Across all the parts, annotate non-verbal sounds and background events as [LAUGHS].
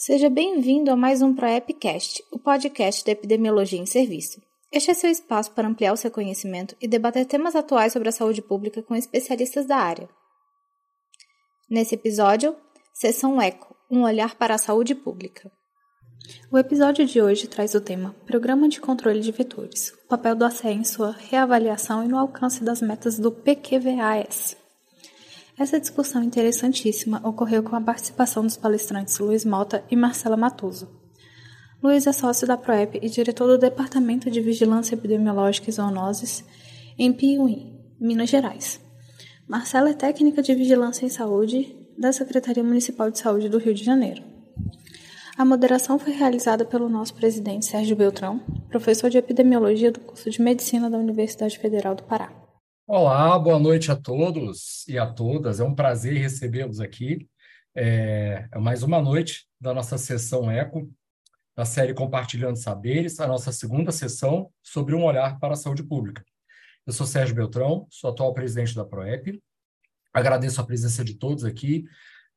Seja bem-vindo a mais um ProEpcast, o podcast da epidemiologia em serviço. Este é seu espaço para ampliar o seu conhecimento e debater temas atuais sobre a saúde pública com especialistas da área. Nesse episódio, Sessão Eco um olhar para a saúde pública. O episódio de hoje traz o tema Programa de Controle de Vetores, o papel do ACE em sua reavaliação e no alcance das metas do PQVAS. Essa discussão interessantíssima ocorreu com a participação dos palestrantes Luiz Mota e Marcela Matoso. Luiz é sócio da ProEP e diretor do Departamento de Vigilância Epidemiológica e Zoonoses em Piuí, Minas Gerais. Marcela é técnica de Vigilância em Saúde da Secretaria Municipal de Saúde do Rio de Janeiro. A moderação foi realizada pelo nosso presidente Sérgio Beltrão, professor de epidemiologia do curso de medicina da Universidade Federal do Pará. Olá, boa noite a todos e a todas. É um prazer recebê-los aqui. É, é mais uma noite da nossa sessão ECO, da série Compartilhando Saberes, a nossa segunda sessão sobre um olhar para a saúde pública. Eu sou Sérgio Beltrão, sou atual presidente da ProEP. Agradeço a presença de todos aqui.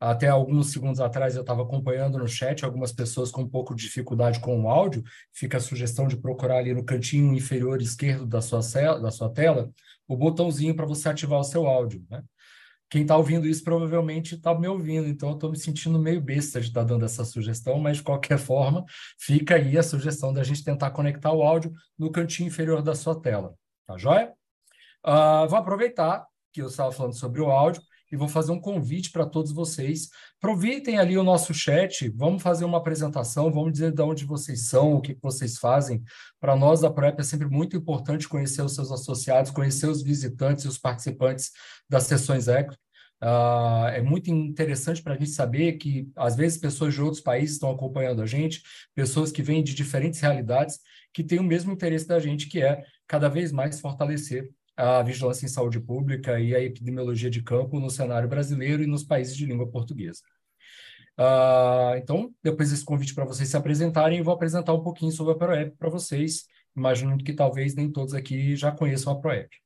Até alguns segundos atrás eu estava acompanhando no chat algumas pessoas com um pouco de dificuldade com o áudio. Fica a sugestão de procurar ali no cantinho inferior esquerdo da sua, da sua tela o botãozinho para você ativar o seu áudio, né? Quem está ouvindo isso provavelmente está me ouvindo, então eu estou me sentindo meio besta de estar tá dando essa sugestão, mas de qualquer [LAUGHS] forma, fica aí a sugestão da gente tentar conectar o áudio no cantinho inferior da sua tela, tá joia? Uh, vou aproveitar que eu estava falando sobre o áudio e vou fazer um convite para todos vocês. Aproveitem ali o nosso chat, vamos fazer uma apresentação, vamos dizer de onde vocês são, o que vocês fazem. Para nós da PrEP é sempre muito importante conhecer os seus associados, conhecer os visitantes e os participantes das sessões ECO. Uh, é muito interessante para a gente saber que, às vezes, pessoas de outros países estão acompanhando a gente, pessoas que vêm de diferentes realidades, que têm o mesmo interesse da gente, que é cada vez mais fortalecer a vigilância em saúde pública e a epidemiologia de campo no cenário brasileiro e nos países de língua portuguesa. Uh, então, depois desse convite para vocês se apresentarem, eu vou apresentar um pouquinho sobre a ProEP para vocês, imaginando que talvez nem todos aqui já conheçam a ProEP.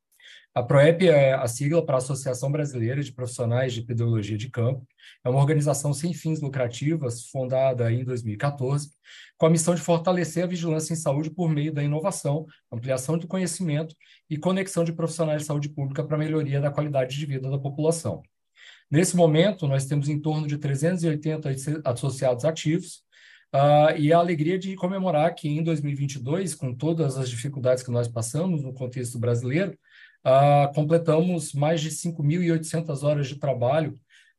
A ProEP é a sigla para a Associação Brasileira de Profissionais de Epidemiologia de Campo. É uma organização sem fins lucrativas, fundada em 2014, com a missão de fortalecer a vigilância em saúde por meio da inovação, ampliação do conhecimento e conexão de profissionais de saúde pública para a melhoria da qualidade de vida da população. Nesse momento, nós temos em torno de 380 associados ativos, Uh, e a alegria de comemorar que em 2022, com todas as dificuldades que nós passamos no contexto brasileiro, uh, completamos mais de 5.800 horas de trabalho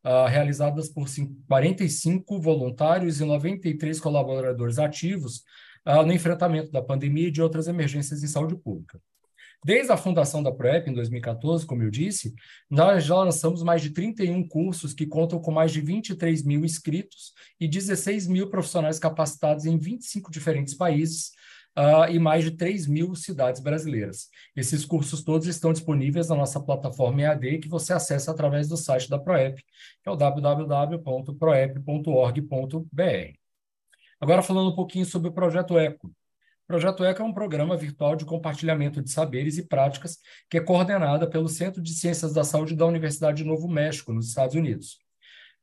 uh, realizadas por 45 voluntários e 93 colaboradores ativos uh, no enfrentamento da pandemia e de outras emergências em saúde pública. Desde a fundação da PrEP, em 2014, como eu disse, nós já lançamos mais de 31 cursos que contam com mais de 23 mil inscritos e 16 mil profissionais capacitados em 25 diferentes países, uh, e mais de 3 mil cidades brasileiras. Esses cursos todos estão disponíveis na nossa plataforma EAD, que você acessa através do site da ProEP, que é o www.proep.org.br. Agora, falando um pouquinho sobre o Projeto ECO. O Projeto ECO é um programa virtual de compartilhamento de saberes e práticas que é coordenada pelo Centro de Ciências da Saúde da Universidade de Novo México, nos Estados Unidos.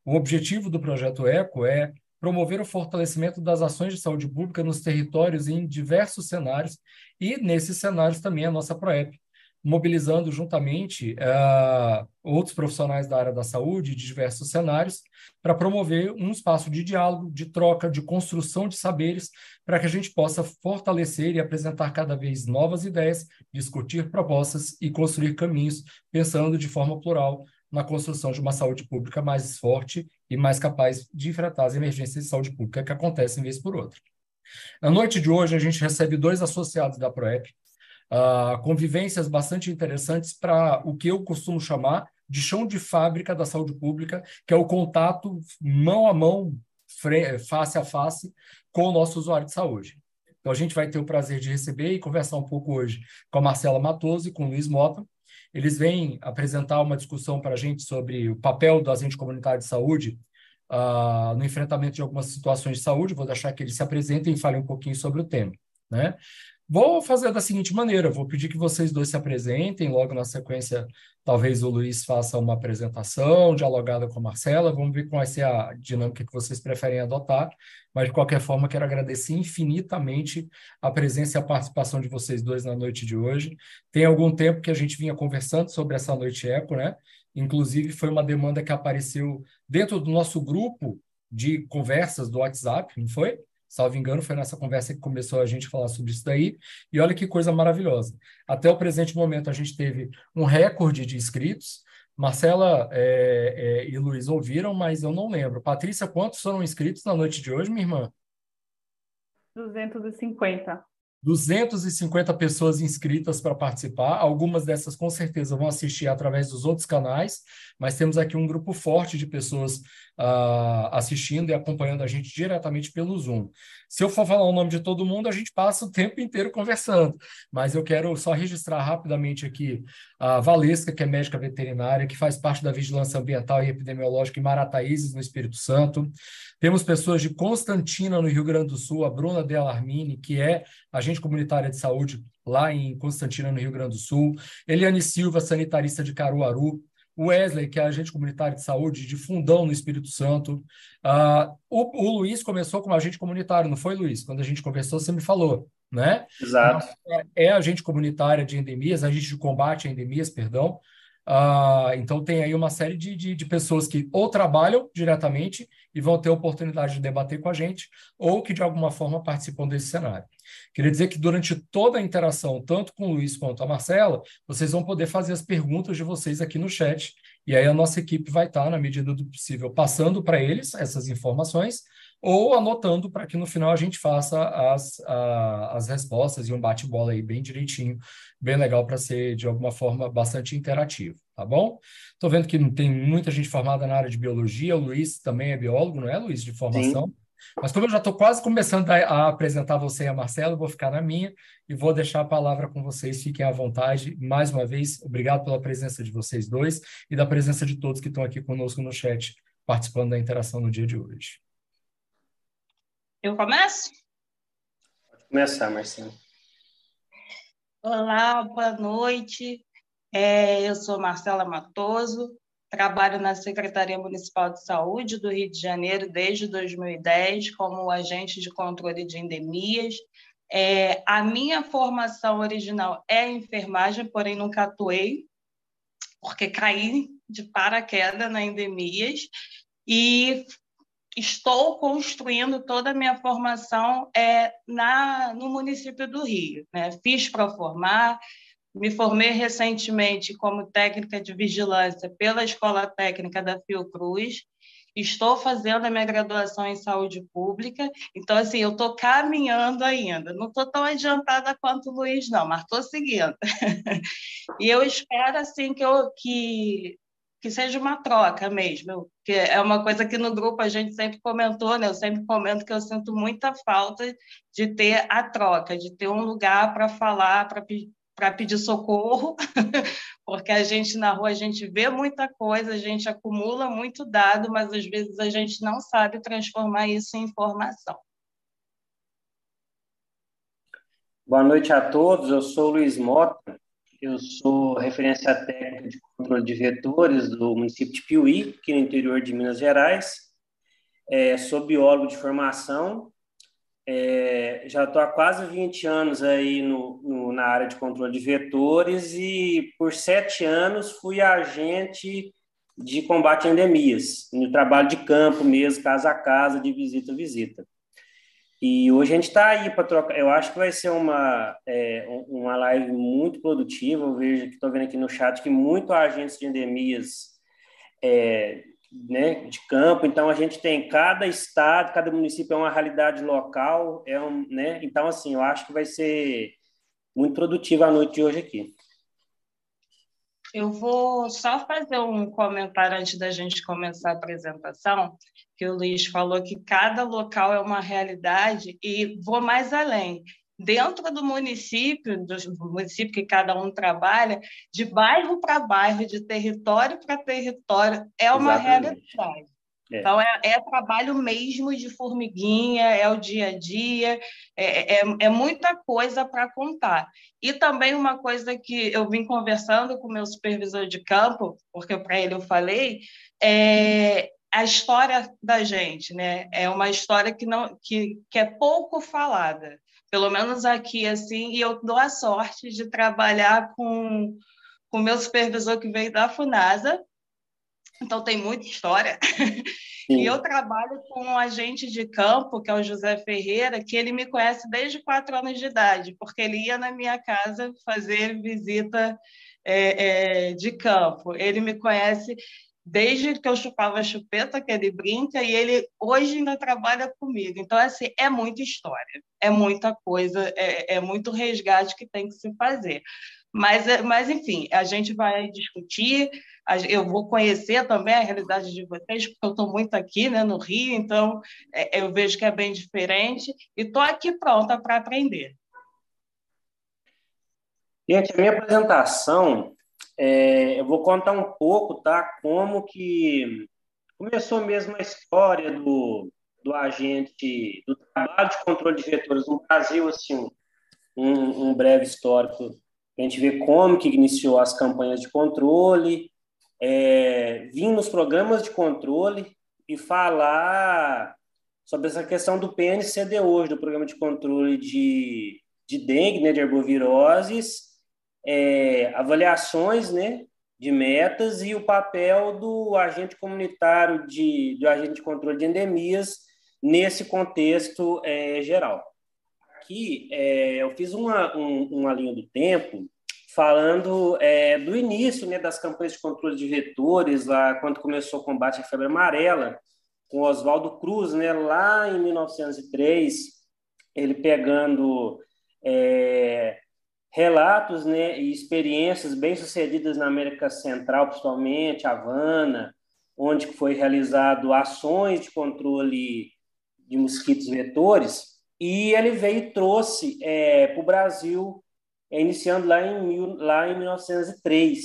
O objetivo do Projeto ECO é promover o fortalecimento das ações de saúde pública nos territórios em diversos cenários e nesses cenários também a nossa ProEP, mobilizando juntamente uh, outros profissionais da área da saúde de diversos cenários para promover um espaço de diálogo, de troca, de construção de saberes, para que a gente possa fortalecer e apresentar cada vez novas ideias, discutir propostas e construir caminhos, pensando de forma plural na construção de uma saúde pública mais forte e mais capaz de enfrentar as emergências de saúde pública que acontecem vez por outra. Na noite de hoje, a gente recebe dois associados da ProEP, uh, convivências bastante interessantes para o que eu costumo chamar de chão de fábrica da saúde pública, que é o contato mão a mão, face a face, com o nosso usuário de saúde. Então, a gente vai ter o prazer de receber e conversar um pouco hoje com a Marcela Matoso e com o Luiz Mota, eles vêm apresentar uma discussão para a gente sobre o papel do agente comunitário de saúde uh, no enfrentamento de algumas situações de saúde. Vou deixar que eles se apresentem e falem um pouquinho sobre o tema. Né? Vou fazer da seguinte maneira: vou pedir que vocês dois se apresentem, logo na sequência, talvez o Luiz faça uma apresentação dialogada com a Marcela. Vamos ver qual vai ser a dinâmica que vocês preferem adotar. Mas, de qualquer forma, quero agradecer infinitamente a presença e a participação de vocês dois na noite de hoje. Tem algum tempo que a gente vinha conversando sobre essa noite eco, né? Inclusive, foi uma demanda que apareceu dentro do nosso grupo de conversas do WhatsApp, não foi? Salvo engano, foi nessa conversa que começou a gente falar sobre isso daí. E olha que coisa maravilhosa. Até o presente momento, a gente teve um recorde de inscritos. Marcela é, é, e Luiz ouviram, mas eu não lembro. Patrícia, quantos foram inscritos na noite de hoje, minha irmã? 250. 250 pessoas inscritas para participar. Algumas dessas, com certeza, vão assistir através dos outros canais, mas temos aqui um grupo forte de pessoas uh, assistindo e acompanhando a gente diretamente pelo Zoom. Se eu for falar o nome de todo mundo, a gente passa o tempo inteiro conversando, mas eu quero só registrar rapidamente aqui a Valesca, que é médica veterinária, que faz parte da Vigilância Ambiental e Epidemiológica em Marataízes, no Espírito Santo. Temos pessoas de Constantina, no Rio Grande do Sul, a Bruna Delarmini, que é agente comunitária de saúde lá em Constantina, no Rio Grande do Sul. Eliane Silva, sanitarista de Caruaru Wesley, que é agente comunitário de saúde de Fundão, no Espírito Santo. Uh, o, o, Luiz começou como agente comunitário, não foi, Luiz? Quando a gente conversou, você me falou, né? Exato. É, é agente comunitária de endemias, agente de combate a endemias, perdão. Uh, então, tem aí uma série de, de, de, pessoas que ou trabalham diretamente e vão ter oportunidade de debater com a gente, ou que de alguma forma participam desse cenário. Queria dizer que durante toda a interação, tanto com o Luiz quanto a Marcela, vocês vão poder fazer as perguntas de vocês aqui no chat, e aí a nossa equipe vai estar, na medida do possível, passando para eles essas informações ou anotando para que no final a gente faça as, a, as respostas e um bate-bola aí bem direitinho, bem legal para ser de alguma forma bastante interativo, tá bom? Estou vendo que tem muita gente formada na área de biologia, o Luiz também é biólogo, não é, Luiz, de formação? Sim. Mas como eu já estou quase começando a, a, apresentar você e a Marcelo, vou ficar na minha e vou deixar a palavra com vocês. Fiquem à vontade. Mais uma vez, obrigado pela presença de vocês dois e da presença de todos que estão aqui conosco no chat, participando da interação no dia de hoje. Eu começo? Pode começar, Marcelo. Olá, boa noite. É, eu sou Marcela Matoso, trabalho na Secretaria Municipal de Saúde do Rio de Janeiro desde 2010 como agente de controle de endemias. É, a minha formação original é enfermagem, porém nunca atuei, porque caí de paraquedas na endemias e estou construindo toda a minha formação é, na, no município do Rio. Né? Fiz para formar, me formei recentemente como técnica de vigilância pela Escola Técnica da Fiocruz. Estou fazendo a minha graduação em saúde pública, então assim eu estou caminhando ainda. Não estou tão adiantada quanto o Luiz, não, mas estou seguindo. [LAUGHS] e eu espero assim que eu que que seja uma troca mesmo, que é uma coisa que no grupo a gente sempre comentou, né? Eu sempre comento que eu sinto muita falta de ter a troca, de ter um lugar para falar, para para pedir socorro, [LAUGHS] porque a gente na rua a gente vê muita coisa, a gente acumula muito dado, mas às vezes a gente não sabe transformar isso em informação. Boa noite a todos, eu sou Luiz Mota, eu sou referência técnica de controle de vetores do município de Piuí, aqui no interior de Minas Gerais. É, sou biólogo de formação, é, já estou há quase 20 anos aí no, no, na área de controle de vetores e por sete anos fui agente de combate a endemias, no trabalho de campo mesmo, casa a casa, de visita a visita. E hoje a gente está aí para trocar. Eu acho que vai ser uma, é, uma live muito produtiva. Eu vejo que estou vendo aqui no chat que muitos agentes de endemias é, né, de campo. Então a gente tem cada estado, cada município é uma realidade local. É um, né? Então assim, eu acho que vai ser muito produtiva a noite de hoje aqui. Eu vou só fazer um comentário antes da gente começar a apresentação, que o Luiz falou que cada local é uma realidade, e vou mais além. Dentro do município, do município que cada um trabalha, de bairro para bairro, de território para território, é uma Exatamente. realidade. É. Então, é, é, trabalho mesmo de formiguinha, é o dia a dia, é, é, é muita coisa para contar. E também uma coisa que eu vim conversando com o meu supervisor de campo, porque para ele eu falei, é a história da gente, né? É uma história que, não, que, que é pouco falada, pelo menos aqui, assim, e eu dou a sorte de trabalhar com o meu supervisor que veio da FUNASA, então tem muita história. Sim. [LAUGHS] E eu trabalho com um agente de campo, que é o José Ferreira, que ele me conhece desde quatro anos de idade, porque ele ia na minha casa fazer visita é, é, de campo. Ele me conhece desde que eu chupava chupeta, que ele brinca, e ele hoje ainda trabalha comigo. Então, assim, é muita história, é muita coisa, é, é muito resgate que tem que se fazer. Mas, é, mas, enfim, a gente vai discutir, eu vou conhecer também a realidade de vocês, porque eu estou muito aqui né, no Rio, então é, eu vejo que é bem diferente, e estou aqui pronta para aprender. Gente, a minha apresentação, é, eu vou contar um pouco, tá? Como que começou mesmo a história do, do agente, do trabalho de controle de vetores no Brasil, assim, um, um breve histórico a gente vê como que iniciou as campanhas de controle, é, vir nos programas de controle e falar sobre essa questão do PNCD hoje, do Programa de Controle de, de Dengue, né, de herboviroses, é, avaliações né, de metas e o papel do agente comunitário, de, do agente de controle de endemias nesse contexto é, geral. Aqui, é, eu fiz uma, um, uma linha do tempo falando é, do início né, das campanhas de controle de vetores, lá quando começou o combate à febre amarela, com Oswaldo Cruz, né, lá em 1903, ele pegando é, relatos né, e experiências bem-sucedidas na América Central, principalmente Havana, onde foi realizado ações de controle de mosquitos vetores, e ele veio e trouxe é, para o Brasil, é, iniciando lá em, mil, lá em 1903,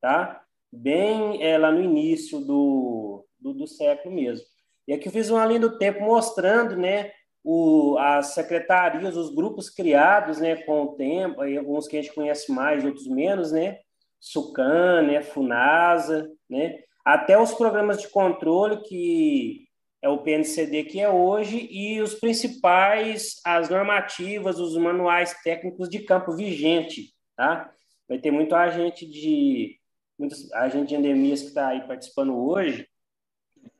tá? bem é, lá no início do, do, do, século mesmo. E aqui eu fiz uma linha do tempo mostrando né, o, as secretarias, os grupos criados né, com o tempo, alguns que a gente conhece mais, outros menos, né? SUCAN, né, FUNASA, né? até os programas de controle que é o PNCD que é hoje, e os principais, as normativas, os manuais técnicos de campo vigente, tá? Vai ter muito agente de, muitos agente de endemias que está aí participando hoje,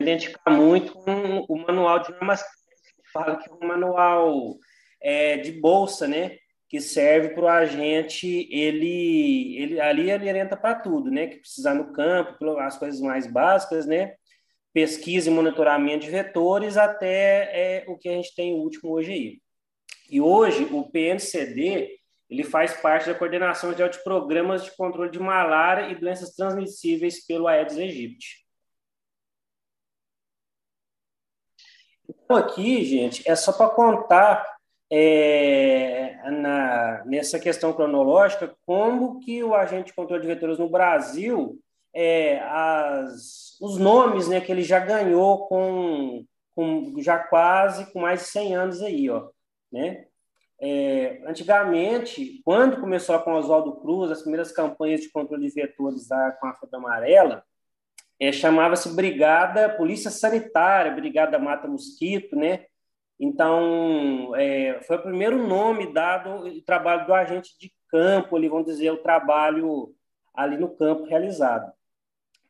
identificar muito com o manual de normas, fala que é um manual é, de bolsa, né? Que serve para o agente, ele, ele ali ele orienta para tudo, né? Que precisar no campo, as coisas mais básicas, né? pesquisa e monitoramento de vetores até é, o que a gente tem último hoje aí. E hoje o PNCD ele faz parte da coordenação de programas de controle de malária e doenças transmissíveis pelo Aedes aegypti. Então aqui, gente, é só para contar é, na, nessa questão cronológica como que o agente de controle de vetores no Brasil é, as, os nomes né, que ele já ganhou com, com já quase com mais de 100 anos aí, ó, né? É, antigamente, quando começou com Oswaldo Cruz, as primeiras campanhas de controle de vetores da, com a febre amarela, é, chamava-se Brigada Polícia Sanitária, Brigada Mata Mosquito, né? Então, é, foi o primeiro nome dado o trabalho do agente de campo, ali, vamos dizer, o trabalho ali no campo realizado.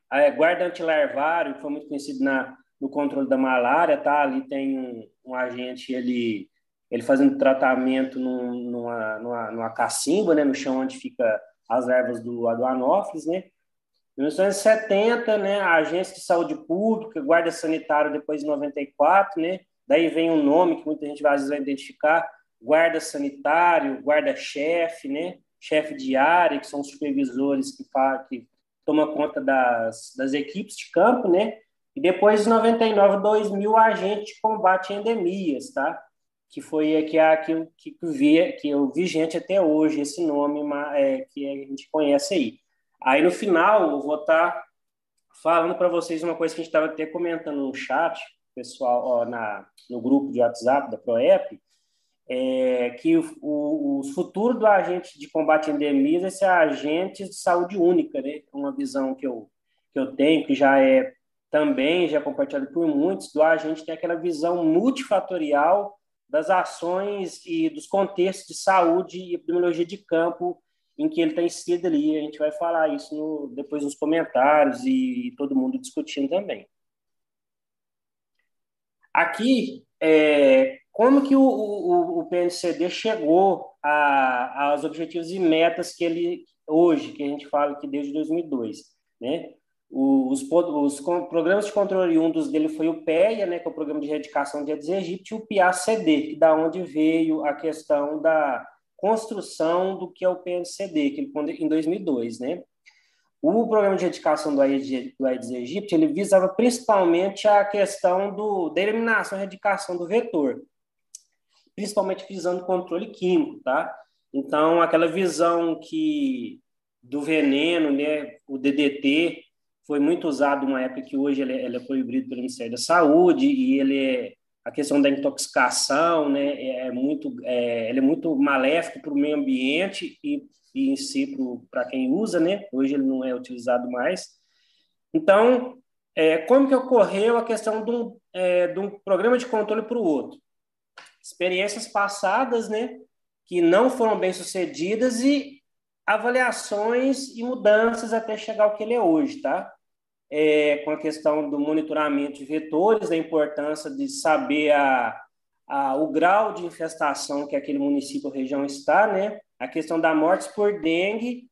A guarda antilarvário, que foi muito conhecido na, no controle da malária, tá? Ali tem um, um agente, ele, ele fazendo tratamento num, numa, numa, numa cacimba, né? No chão onde fica as ervas do, do anófilis, né? Em 1970, né, a Agência de Saúde Pública, Guarda Sanitária, depois de 94, né, daí vem um nome que muita gente às vezes vai identificar, Guarda Sanitário, Guarda-Chefe, né, chefe de área, que são os supervisores que, que toma conta das, das equipes de campo, né? E depois, em 99, 2000, a gente combate endemias, tá? Que foi é aquilo que, que, que é o vigente até hoje, esse nome é, que a gente conhece aí. Aí, no final, eu vou estar tá falando para vocês uma coisa que a gente estava até comentando no chat, pessoal, ó, na, no grupo de WhatsApp da ProEP, é, que o, o, o, futuro do agente de combate a endemias é ser agente de saúde única, né? Uma visão que eu, que eu tenho, que já é também já é compartilhado por muitos, do agente ter aquela visão multifatorial das ações e dos contextos de saúde e epidemiologia de campo em que ele está inserido ali. A gente vai falar isso no, depois nos comentários e, e, todo mundo discutindo também. Aqui, é, como que o, o, o PNCD chegou aos objetivos e metas que ele hoje, que a gente fala que desde 2002, né? Os, os, programas de controle oriundos dele foi o PEA, né, que é o Programa de Erradicação de Aedes aegypti, e o PIA-CD, que da onde veio a questão da construção do que é o PNCD, que ele em 2002, né? O programa de erradicação do Aedes, aegypti, ele visava principalmente a questão do, da eliminação e erradicação do vetor, principalmente visando controle químico, tá? Então, aquela visão que do veneno, né, o DDT, foi muito usado numa época que hoje ele, é, ele é proibido pelo Ministério da Saúde e ele é a questão da intoxicação, né, é, é muito, é, ele é muito maléfico para o meio ambiente e, e em si para quem usa, né? Hoje ele não é utilizado mais. Então, é, como que ocorreu a questão de um, é, de um programa de controle para o outro? Experiências passadas, né, que não foram bem sucedidas e avaliações e mudanças até chegar ao que ele é hoje, tá? É, com a questão do monitoramento de vetores, a importância de saber a, a, o grau de infestação que aquele município ou região está, né? A questão da morte por dengue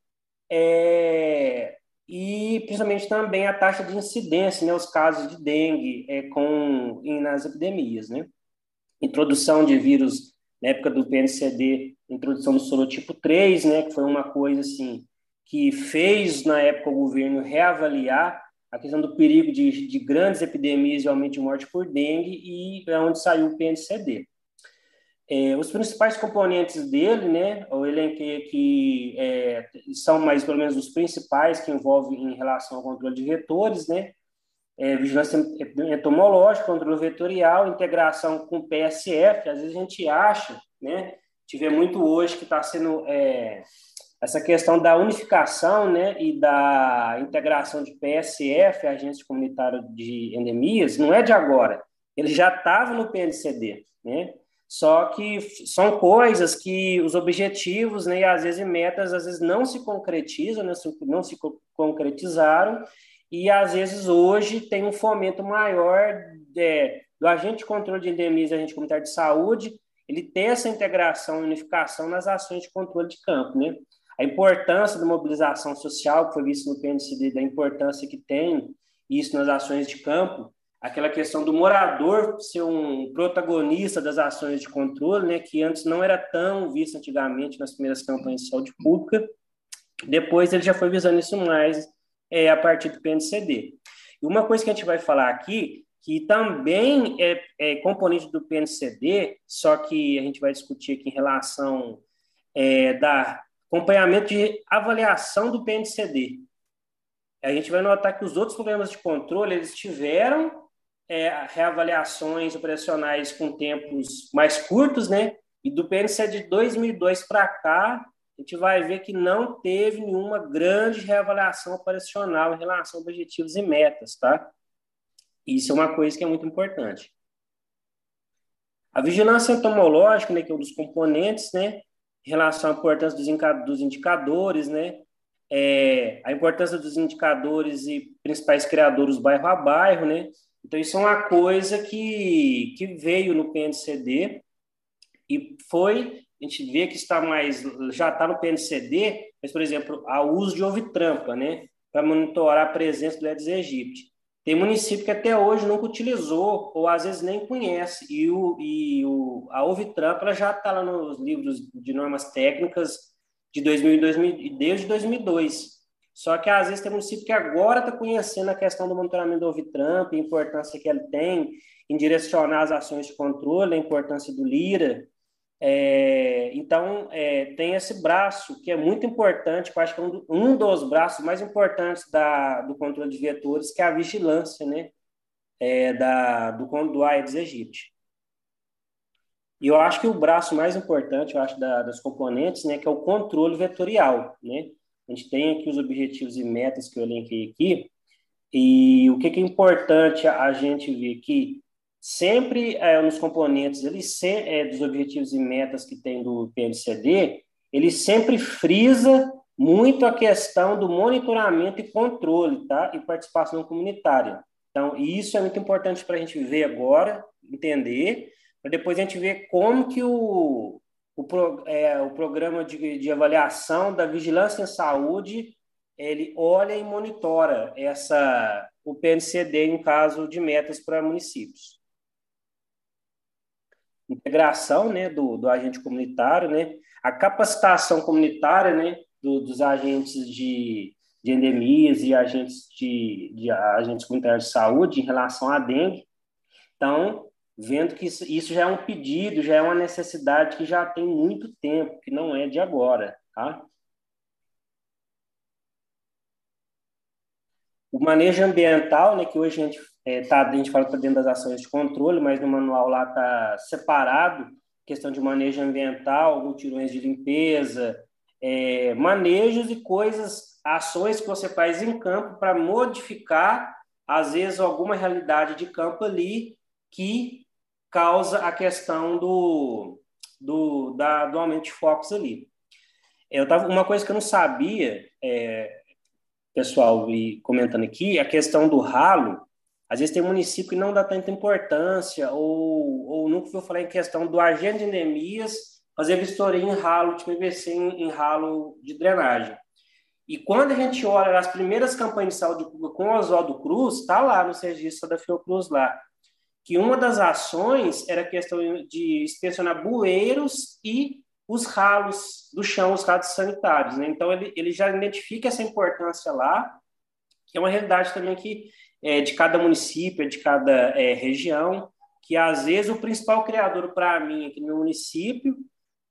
é, e principalmente também a taxa de incidência, né? Os casos de dengue é, com, nas epidemias, né? Introdução de vírus na época do PNCD, introdução do sorotipo 3, né, que foi uma coisa assim que fez na época o governo reavaliar a questão do perigo de, de grandes epidemias e aumento de morte por dengue e é onde saiu o PNCD. É, os principais componentes dele, né, eu elenquei aqui, é, são mais pelo menos os principais que envolvem em relação ao controle de vetores, né, é, vigilância entomológica, controle vetorial, integração com PSF, às vezes a gente acha, né, tiver muito hoje que está sendo é, essa questão da unificação, né, e da integração de PSF, Agência Comunitária de Endemias, não é de agora, ele já estava no PNCD, né, só que são coisas que os objetivos, né, e às vezes metas, às vezes não se concretizam, né, não se concretizaram, e às vezes hoje tem um fomento maior é, do agente de controle de endemias e agente comunitário de saúde, ele tem essa integração e unificação nas ações de controle de campo, né? A importância da mobilização social, que foi visto no PNCD, da importância que tem isso nas ações de campo, aquela questão do morador ser um protagonista das ações de controle, né, que antes não era tão visto antigamente nas primeiras campanhas de saúde pública, depois ele já foi visando isso mais é, a partir do PNCD. E uma coisa que a gente vai falar aqui, que também é, é componente do PNCD, só que a gente vai discutir aqui em relação é, da acompanhamento de avaliação do PNCD. A gente vai notar que os outros programas de controle eles tiveram é, reavaliações operacionais com tempos mais curtos, né? E do PNCD de 2002 para cá, a gente vai ver que não teve nenhuma grande reavaliação operacional em relação a objetivos e metas, tá? Isso é uma coisa que é muito importante. A vigilância entomológica, né, que é um dos componentes, né, em relação à importância dos indicadores, né, é, a importância dos indicadores e principais criadores bairro a bairro, né, então isso é uma coisa que, que veio no PNCD e foi a gente vê que está mais, já está no PNCD, mas, por exemplo, o uso de ovitrampa, né, para monitorar a presença do Aedes aegypti. Tem município que até hoje nunca utilizou, ou às vezes nem conhece, e, o, e o, a ovitrampa já está lá nos livros de normas técnicas de 2000, 2000, desde 2002. Só que às vezes tem município que agora está conhecendo a questão do monitoramento do ovitrampa, a importância que ele tem em direcionar as ações de controle, a importância do LIRA, É, então, é, tem esse braço que é muito importante, eu acho que é um, um dos braços mais importantes da, do controle de vetores, que é a vigilância né, é, da, do, do Aedes aegypti. E eu acho que o braço mais importante, eu acho, da, das componentes, né, que é o controle vetorial, né? A gente tem aqui os objetivos e metas que eu elenquei aqui, e o que, que é importante a gente ver aqui sempre é, nos componentes ele se, é, dos objetivos e metas que tem do PNCD, ele sempre frisa muito a questão do monitoramento e controle, tá? E participação comunitária. Então, isso é muito importante para a gente ver agora, entender, para depois a gente ver como que o, o, pro, é, o programa de, de avaliação da vigilância em saúde ele olha e monitora essa o PNCD em caso de metas para municípios integração né, do, do agente comunitário, né, a capacitação comunitária né, do, dos agentes de, de endemias e agentes de, de agentes comunitários de saúde em relação à dengue. Então, vendo que isso, isso já é um pedido, já é uma necessidade que já tem muito tempo, que não é de agora, tá? O manejo ambiental, né, que hoje a gente é, tá, a gente fala que está dentro das ações de controle, mas no manual lá está separado questão de manejo ambiental, mutirões de limpeza, é, manejos e coisas, ações que você faz em campo para modificar, às vezes, alguma realidade de campo ali que causa a questão do, do, da, do aumento de focos ali. Eu tava, uma coisa que eu não sabia, é, pessoal, e comentando aqui, a questão do ralo, às vezes tem município que não dá tanta importância, ou, ou nunca ouviu falar em questão do agente de endemias fazer vistoria em ralo de PVC, em, em ralo de drenagem. E quando a gente olha as primeiras campanhas de saúde pública com o Oswaldo Cruz, está lá no registro da Fiocruz lá, que uma das ações era a questão de inspecionar bueiros e os ralos do chão, os ralos sanitários. Né? Então, ele, ele já identifica essa importância lá, que é uma realidade também que é, de cada município, de cada é, região, que às vezes o principal criador para mim aqui no município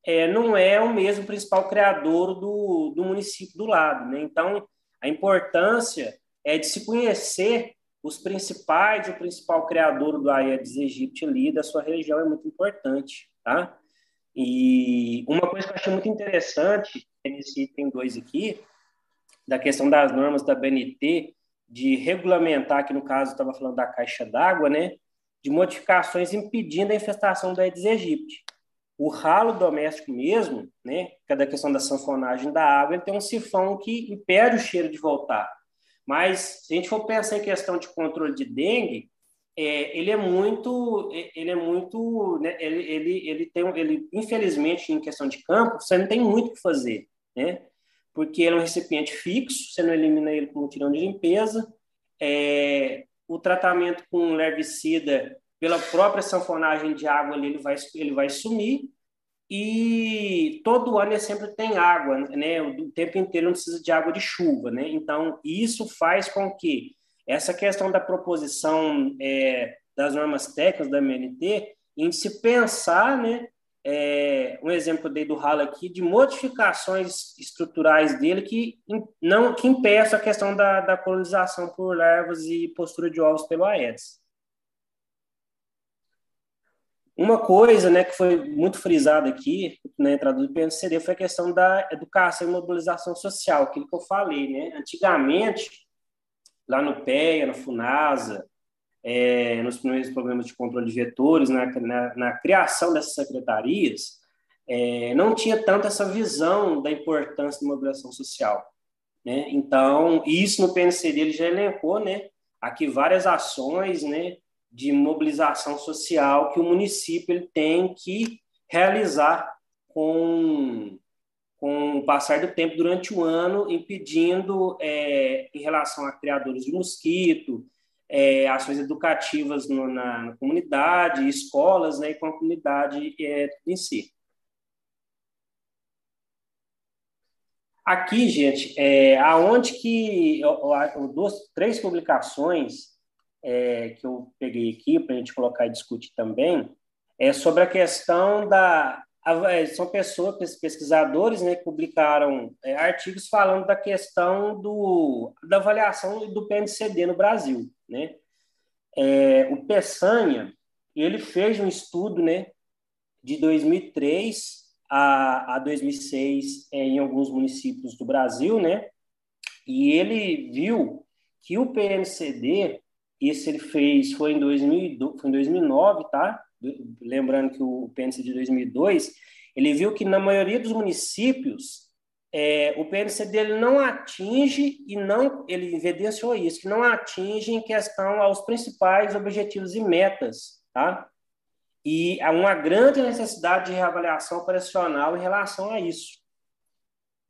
é, não é o mesmo principal criador do, do município do lado. Né? Então, a importância é de se conhecer os principais, o principal criador do Aedes aegypti ali da sua região é muito importante, tá? E uma coisa que eu achei muito interessante nesse item 2 aqui, da questão das normas da BNT, de regulamentar, que no caso estava falando da caixa d'água, né, de modificações impedindo a infestação da Aedes aegypti. O ralo doméstico mesmo, né, que é da questão da sanfonagem da água, ele tem um sifão que impede o cheiro de voltar. Mas se a gente for pensar em questão de controle de dengue, é, ele é muito, ele é muito, né, ele, ele, ele tem, ele infelizmente em questão de campo, você não tem muito o que fazer, né? Porque ele é um recipiente fixo, você não elimina ele com tirão de limpeza. É, o tratamento com herbicida, pela própria sanfonagem de água, ali, ele, vai, ele vai sumir. E todo ano ele sempre tem água, né? O tempo inteiro não precisa de água de chuva, né? Então, isso faz com que essa questão da proposição é, das normas técnicas da MNT, em se pensar, né, é, um exemplo dei do ralo aqui de modificações estruturais dele que não que impeçam a questão da, da colonização por larvas e postura de ovos pelo Aedes. Uma coisa né, que foi muito frisada aqui na entrada do PNCD foi a questão da educação e mobilização social, aquilo que eu falei. Né? Antigamente, lá no PEA, na FUNASA, é, nos primeiros programas de controle de vetores, na, na, na criação dessas secretarias, é, não tinha tanto essa visão da importância da mobilização social. Né? Então, isso no PNCD ele já elencou né, aqui várias ações né, de mobilização social que o município ele tem que realizar com, com o passar do tempo durante o ano, impedindo, é, em relação a criadores de mosquito, é, ações educativas no, na, na, comunidade, escolas, né, e com a comunidade é, em si. Aqui, gente, é, aonde que eu, eu, duas, três publicações é, que eu peguei aqui para a gente colocar e discutir também é sobre a questão da, são pessoas, pesquisadores, né, que publicaram é, artigos falando da questão do, da avaliação do PNCD no Brasil, né? É, o Peçanha, ele fez um estudo, né, de 2003 a, a 2006 é, em alguns municípios do Brasil, né? E ele viu que o PNCD, esse ele fez, foi em, 2000, foi em 2009, tá? Lembrando que o PNC de 2002, ele viu que na maioria dos municípios é, o PNC dele não atinge e não ele evidenciou isso que não atinge em questão aos principais objetivos e metas, tá? E há uma grande necessidade de reavaliação operacional em relação a isso.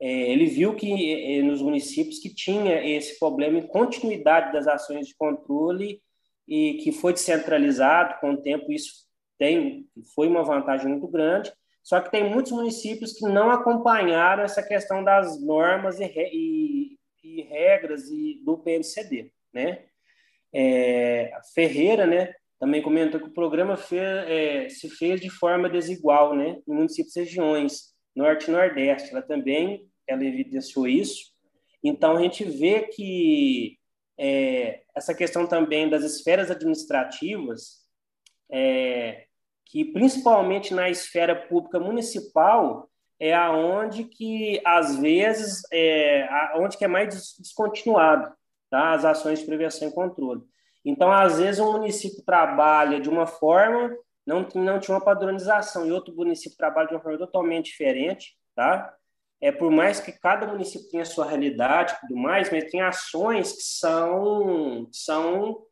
É, ele viu que é, nos municípios que tinha esse problema em continuidade das ações de controle e que foi descentralizado com o tempo isso tem, foi uma vantagem muito grande, só que tem muitos municípios que não acompanharam essa questão das normas e, e, e regras e, do PNCD, né? É, Ferreira, né, também comentou que o programa fez, é, se fez de forma desigual, né, em municípios e regiões, norte e nordeste. Ela também ela evidenciou isso. Então, a gente vê que é, essa questão também das esferas administrativas, é, que principalmente na esfera pública municipal é aonde que às vezes é onde que é mais descontinuado tá? as ações de prevenção e controle. Então às vezes um município trabalha de uma forma não não tinha uma padronização e outro município trabalha de uma forma totalmente diferente, tá? É por mais que cada município tenha a sua realidade, tudo mais, mas tem ações que são são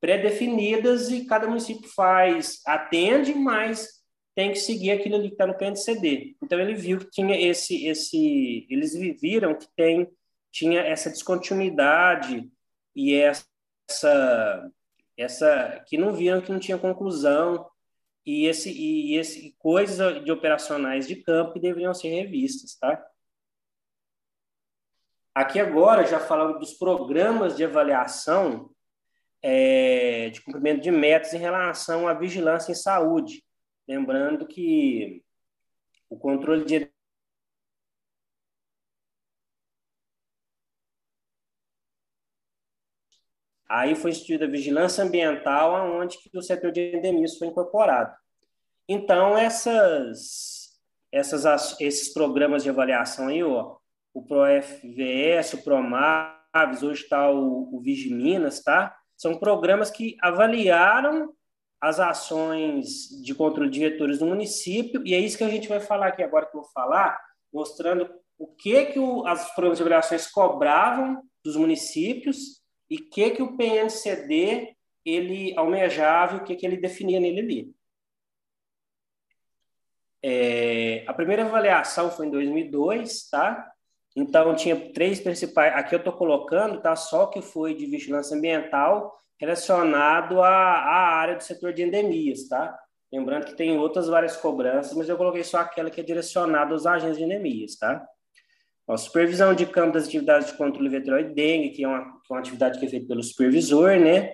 pré-definidas e cada município faz, atende, mas tem que seguir aquilo ali que está no PNCD. Então ele viu que tinha esse, esse, eles viram que tem, tinha essa descontinuidade e essa, essa, que não viram que não tinha conclusão e esse e esse coisas de operacionais de campo que deveriam ser revistas, tá? Aqui agora já falando dos programas de avaliação é, de cumprimento de metas em relação à vigilância em saúde. Lembrando que o controle de Aí foi instituída a vigilância ambiental, onde que o setor de endemias foi incorporado. Então, essas, essas, esses programas de avaliação aí, ó, o ProFVS, o ProMaves, hoje está o, o Vigiminas, tá? São programas que avaliaram as ações de controle de vetores do município, e é isso que a gente vai falar aqui agora, que eu vou falar, mostrando o que, que o, as programas de avaliações cobravam dos municípios e o que, que o PNCD ele almejava e o que, que ele definia nele ali. É, a primeira avaliação foi em 2002, tá? Então, tinha três principais. Aqui eu estou colocando, tá? Só o que foi de vigilância ambiental relacionado à, à área do setor de endemias, tá? Lembrando que tem outras várias cobranças, mas eu coloquei só aquela que é direcionada aos agentes de endemias, tá? A supervisão de campo das atividades de controle vetorial e dengue, que é, uma, que é uma atividade que é feita pelo supervisor, né?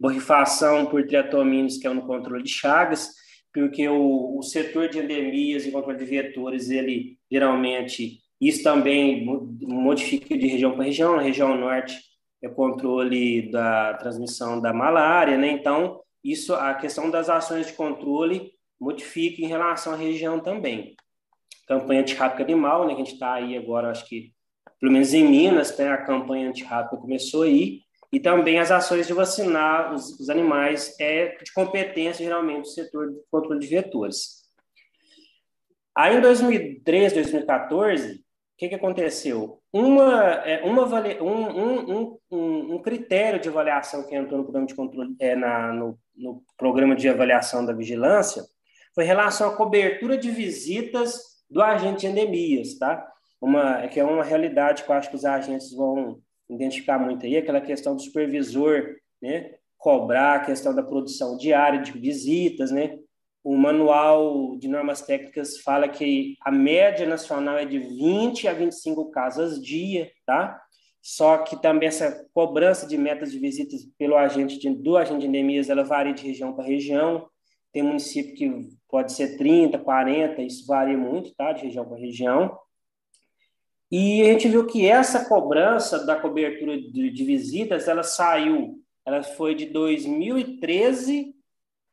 Borrifação por triatomínios, que é no controle de chagas, porque o, o setor de endemias e controle de vetores, ele geralmente isso também modifica de região para região. Na região norte é controle da transmissão da malária, né? Então, isso, a questão das ações de controle modifica em relação à região também. Campanha antirrábica animal, né? Que a gente está aí agora, acho que, pelo menos em Minas, né? a campanha antirrábica começou aí. E também as ações de vacinar os, os animais é de competência, geralmente, do setor de controle de vetores. Aí, em 2013, 2014, o que, que aconteceu? Uma, é, uma um, um, um, critério de avaliação que entrou no programa de controle, é, na, no, no programa de avaliação da vigilância foi em relação à cobertura de visitas do agente de endemias, tá? Uma, é que é uma realidade que eu acho que os agentes vão identificar muito aí, aquela questão do supervisor, né? Cobrar a questão da produção diária de visitas, né? O manual de normas técnicas fala que a média nacional é de 20 a 25 casas dia, tá? Só que também essa cobrança de metas de visitas pelo agente de, do agente de endemias, ela varia de região para região. tem município que pode ser 30, 40, isso varia muito, tá, de região para região. E a gente viu que essa cobrança da cobertura de, de visitas, ela saiu, ela foi de 2013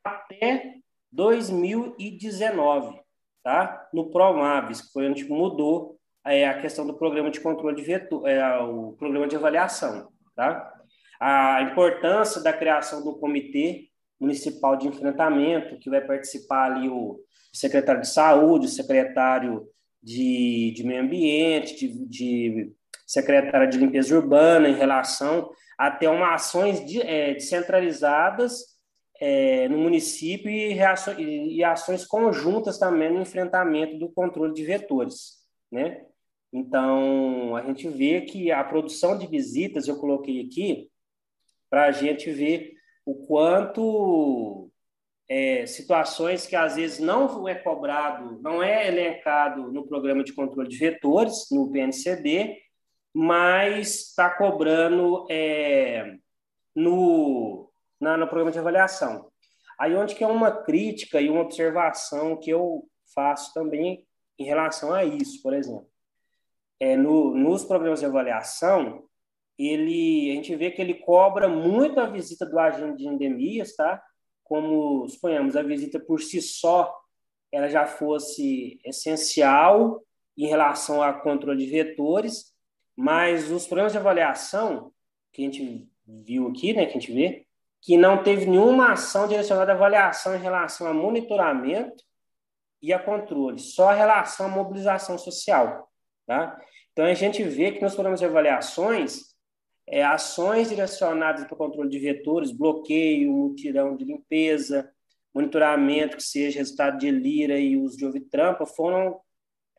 até 2019, tá? No Promavis, que foi onde mudou é, a questão do programa de controle de vetor, é, o programa de avaliação, tá? A importância da criação do comitê municipal de enfrentamento, que vai participar ali o secretário de saúde, o secretário de, de meio ambiente, de, de secretária de limpeza urbana em relação a ter uma ações de, é, descentralizadas é, no município e, e, ações conjuntas também no enfrentamento do controle de vetores, né? Então, a gente vê que a produção de visitas, eu coloquei aqui, para a gente ver o quanto é, situações que às vezes não é cobrado, não é elencado no programa de controle de vetores, no PNCD, mas está cobrando é, no, na, no programa de avaliação. Aí onde que é uma crítica e uma observação que eu faço também em relação a isso, por exemplo. É, no, nos programas de avaliação, ele, a gente vê que ele cobra muito a visita do agente de endemias, tá? Como, suponhamos, a visita por si só, ela já fosse essencial em relação ao controle de vetores, mas os programas de avaliação que a gente viu aqui, né, que a gente vê, que não teve nenhuma ação direcionada à avaliação em relação a monitoramento e a controle, só a relação à mobilização social, tá? Então a gente vê que nos programas de avaliações é, ações direcionadas para o controle de vetores, bloqueio, mutirão de limpeza, monitoramento que seja resultado de lira e uso de ovitrampa, foram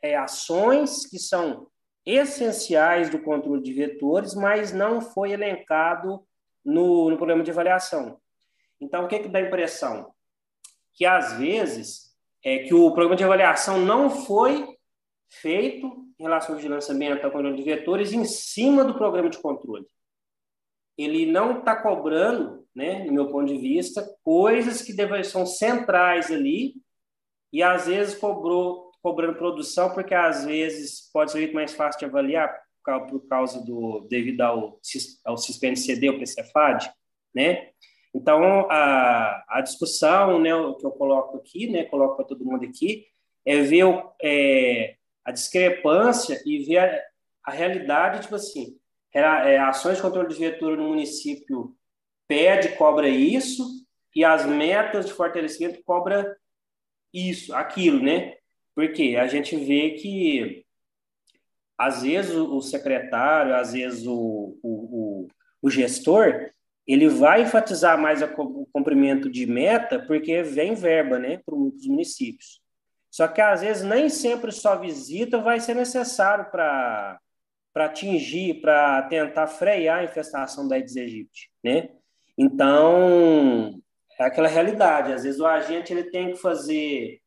é, ações que são essenciais do controle de vetores, mas não foi elencado no, no programa de avaliação. Então, o que, que dá a impressão? Que, às vezes, é que o programa de avaliação não foi feito em relação à vigilância ambiental controle de vetores em cima do programa de controle ele não está cobrando, né, no meu ponto de vista, coisas que são centrais ali e às vezes cobrou cobrando produção porque às vezes pode ser muito mais fácil de avaliar por causa do devido ao ao CD ou PCFAD, né? Então a, a discussão, né, o que eu coloco aqui, né, coloco para todo mundo aqui, é ver é, a discrepância e ver a, a realidade, tipo assim, é, ações de controle de vetor no município pede, cobra isso, e as metas de fortalecimento cobra isso, aquilo, né? Porque a gente vê que, às vezes, o secretário, às vezes, o, o, o gestor, ele vai enfatizar mais o cumprimento de meta porque vem verba, né, para os municípios. Só que, às vezes, nem sempre só visita vai ser necessário para para atingir, para tentar frear a infestação da Aedes aegypti, né? Então, é aquela realidade. Às vezes o agente ele tem que fazer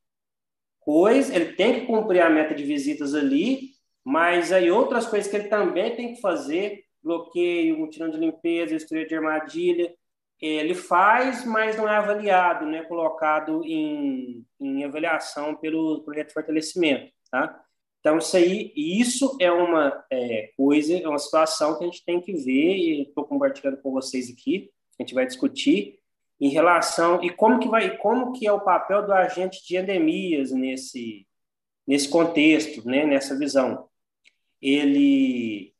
coisas, ele tem que cumprir a meta de visitas ali, mas aí outras coisas que ele também tem que fazer, bloqueio, mutirão de limpeza, estrutura de armadilha, ele faz, mas não é avaliado, né? Colocado em, em avaliação pelo projeto de fortalecimento, tá? Então, isso aí, isso é uma é, coisa, é uma situação que a gente tem que ver, e estou compartilhando com vocês aqui, a gente vai discutir em relação e como que vai, como que é o papel do agente de endemias nesse nesse contexto, né, nessa visão. Ele